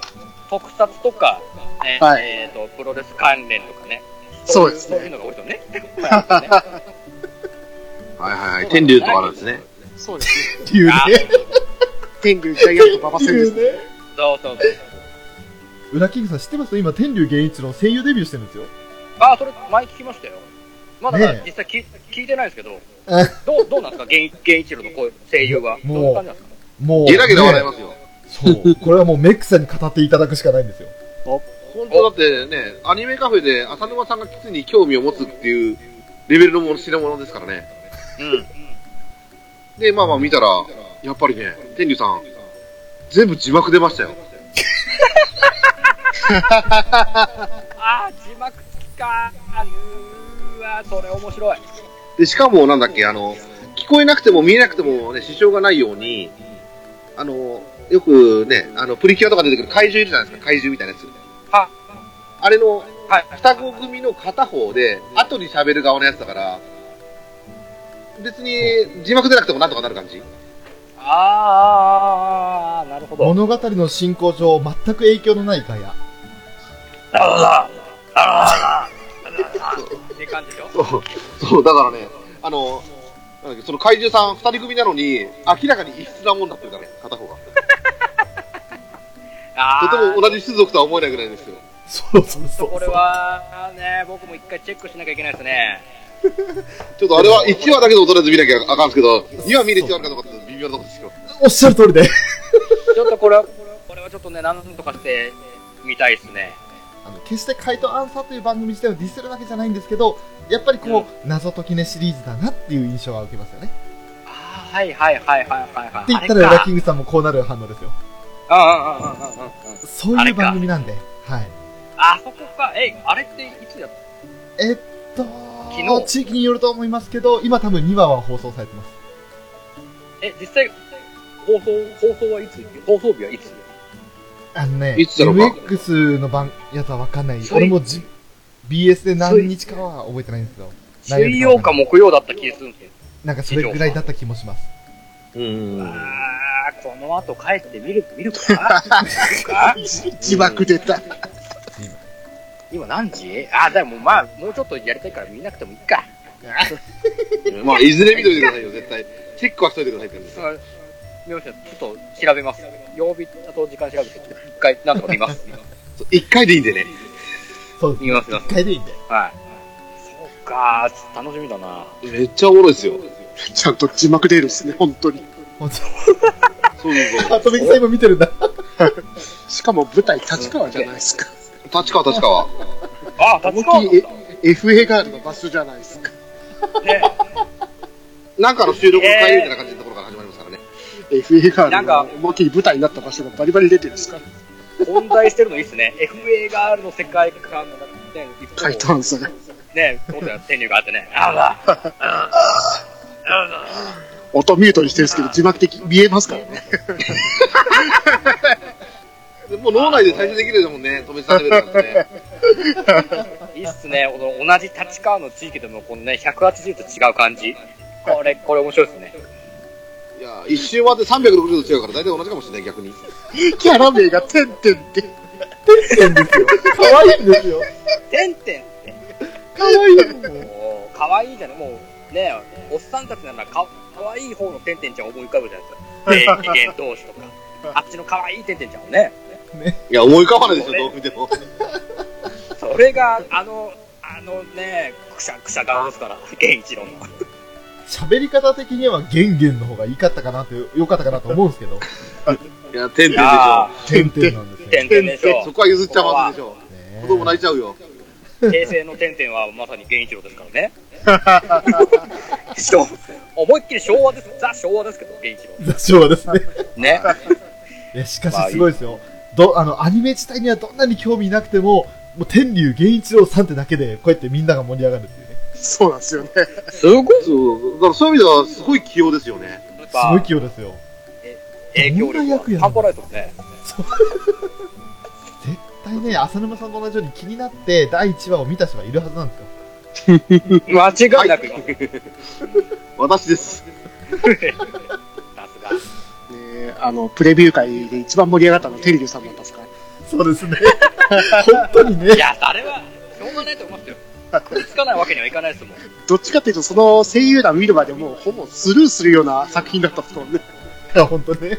特撮とか、ね、はいえっ、と、プロレス関連とかね。そうですねそういうのが多いですよね。はいはいはい。天竜とかあるんですね。そうですね。っていうね。あ天狗ジャイアント馬場戦ですね。いうね。そうそうそう。裏キングさん知ってます？今、天竜源一郎声優デビューしてるんですよ。あー、それ前聞きましたよ。まだねえ実際聞い聞いてないですけど、あどう、どうなんですか？源源一郎の声声優は。もうどんな感じなんですか？もう、ゲラゲラ笑いねますよ。そう。これはもうメックさんに語っていただくしかないんですよ。本当だってね、アニメカフェで浅沼さんがキツに興味を持つっていうレベルのもの、品物ですからね。うん。で、まあまあ見たら、やっぱりね、天竜さん、全部字幕出ましたよ。あー、字幕付きか。うーわ、それ面白い。で、しかもなんだっけ、あの、聞こえなくても見えなくてもね、支障がないように、あの、よくね、あの、プリキュアとか出てくる怪獣いるじゃないですか、怪獣みたいなやつ。は、あれの、はい。双子組の片方で、後に喋る側のやつだから、別に字幕出なくてもなんとかなる感じあーあなるほど。物語の進行上、全く影響のないガヤ。なるほど。ああ、って感じでしょそう、そう、だからね、あの、なんだっけその怪獣さん二人組なのに、明らかに異質なもんだってるからね、片方が。あとても同じ種族とは思えないぐらいですよ。そうそうそう。これは、ね、僕も一回チェックしなきゃいけないですね。ちょっとあれは1話だけでとりあえず見なきゃあかんすけど、2話見る必要あるかどうかって微妙なところですよ。おっしゃる通りで。ちょっとこれは、これはちょっとね、なんとかしてみたいですね。あの決して怪盗アンサーという番組自体をディスるわけじゃないんですけど、やっぱりこう、謎解きねシリーズだなっていう印象は受けますよね。ああ、はいはいはいはいはいはい。って言ったら、ウラキングさんもこうなる反応ですよ。ああ、ああ、ああ。そういう番組なんで。はい。あそこか。え、あれっていつやっえっと、昨日地域によると思いますけど、今多分2話は放送されてます。え、実際、放送、放送はいつ？放送日はいつ？あのね、いつだろうか？MX の番、やつはわかんない。水俺もじ BS で何日かは覚えてないんですけど、水曜か木曜だった気がするんですよ。なんかそれぐらいだった気もします。うん。ああ、この後帰って見る、見るか？見るか字幕出た。今何時？ああ、でもまあ、もうちょっとやりたいから見なくてもいいか。まあ、いずれ見といてくださいよ、絶対。チェックはしといてくださいって言うんですよし、ちょっと調べます。曜日と時間調べて、一回なんとか見ます？そう一回でいいんでね。そう。見ます見ます一回でいいんで。はい。そうかー、楽しみだな。めっちゃおもろいですよ。ちゃんと字幕出るんですね、本当に。本当そうそうそう。あとめきさん今見てるんだ。しかも舞台立川じゃないですか。立川、立川。ああ、立川思いっきりえ FA ガールの場所じゃないですか。ね。なんかの収録の会みたいな感じのところから始まりますからね。FA ガールなんかの思いっきり舞台になった場所がバリバリ出てるんですか？ら。混在してるのいいっすね。FA ガールの世界観がね、いつも怪盗アンサーが。ね、もっと天竜があってね。あら。あら。音ミュートにしてるんですけど、字幕的見えますからね。で もう脳内で対処できるもんね、止めされるからね。いいっすね。同じ立川の地域でも、このね、180と違う感じ。これ、これ面白いですね。いや、一周回って360度違うから大体同じかもしれない、逆に。キャラ名がてんてんって。可愛いんですよ。てんてんって。可愛い。もう、かわいいじゃない。もう、ね、おっさんたちならか、かわいい方のてんてんちゃん思い浮かぶじゃないですか。霊剣同士とか。あっちのかわいいてんてんちゃんをね。いや、思い浮かばないでしょ、どう見ても。それが、あの、あのね、くしゃくしゃ顔ですから、源一郎の。喋り方的にはゲンゲンの方がいいかったかなって、よかったかなと思うんですけど、いや、てんてんでしあょ。てんてんなんですよ。てんてんでしょそ。こは譲っちゃまずいでしょ。ね子供泣いちゃうよ。平成のてんてんはまさに源一郎ですからね。昭思いっきり昭和です。ザ昭和ですけど、源一郎。雑昭和ですね。ね。いや、しかしすごいですよ。ど、あの、アニメ自体にはどんなに興味なくても、もう天竜源一郎さんってだけで、こうやってみんなが盛り上がるっていうね。そうなんですよね。すごいそう、だからそういう意味ではすごい器用ですよね。すごい器用ですよ。影響力は半端ないですもんね。絶対ね、浅沼さんと同じように気になって、第1話を見た人がいるはずなんですよ。間違いなく、さ私です。すが。ねあの、プレビュー会で一番盛り上がったのはテリリュさんだったんですか？そうですね。本当にねい。や、あれは、しょうがないと思いますよ。食いつかないわけにはいかないですもん。どっちかっていうと、その声優団見るまでもうほぼスルーするような作品だったんですもんね。いや、本当ね。い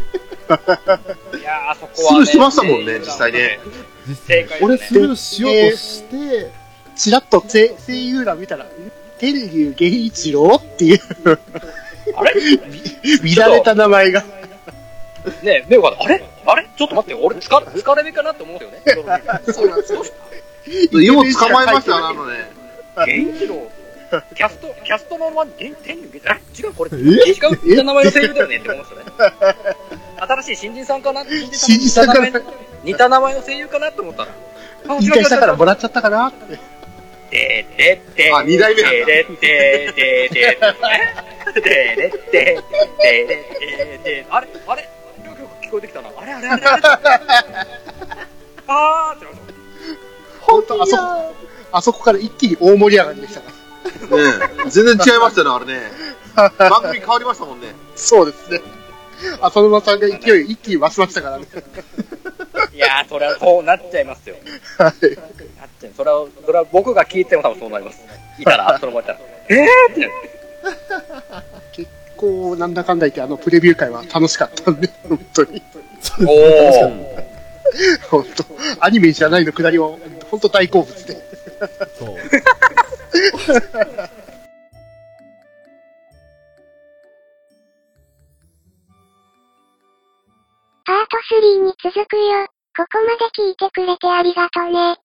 やー、そこは、ね。スルーしてましたもんね実際ね。実際、ね俺スルーしようとして、チラッと声声優団見たら、ん天竜源一郎っていう、あれ？乱れた名前が。ねえ、目が、あれ？あれ？ちょっと待って、俺疲れ、疲れ目かなって思うよね。そうなんですよ。よう捕まえましたよ、あのね。源一郎。キャスト、キャストのまま、天竜源あ、違う、これ、違う、名前の声優だよねって思いましたね。新しい新人さんかな？新人さんかな？似た名前の声優かなって思ったら。引退したからもらっちゃったかな？って。ででで。あ、二代目なんだ。でででで。ででででで。あれあれよくよく聞こえてきたな。あれあれあれあ。ーってなった。ほんとあそこ。あそこから一気に大盛り上がりでしたから。ね全然違いましたよね、あれね。番組変わりましたもんね。そうですね。浅沼さんが勢い一気に増しましたからね。いやー、それはそうなっちゃいますよ。はい。なっちゃう。それは、それは僕が聞いても多分そうなります。いたら、そのままいたら。えーって。結構、なんだかんだ言って、あの、プレビュー会は楽しかったんで、本当に。おー。本当アニメじゃないのくだりは、本当大好物で。そう。パート3に続くよ。ここまで聞いてくれてありがとね。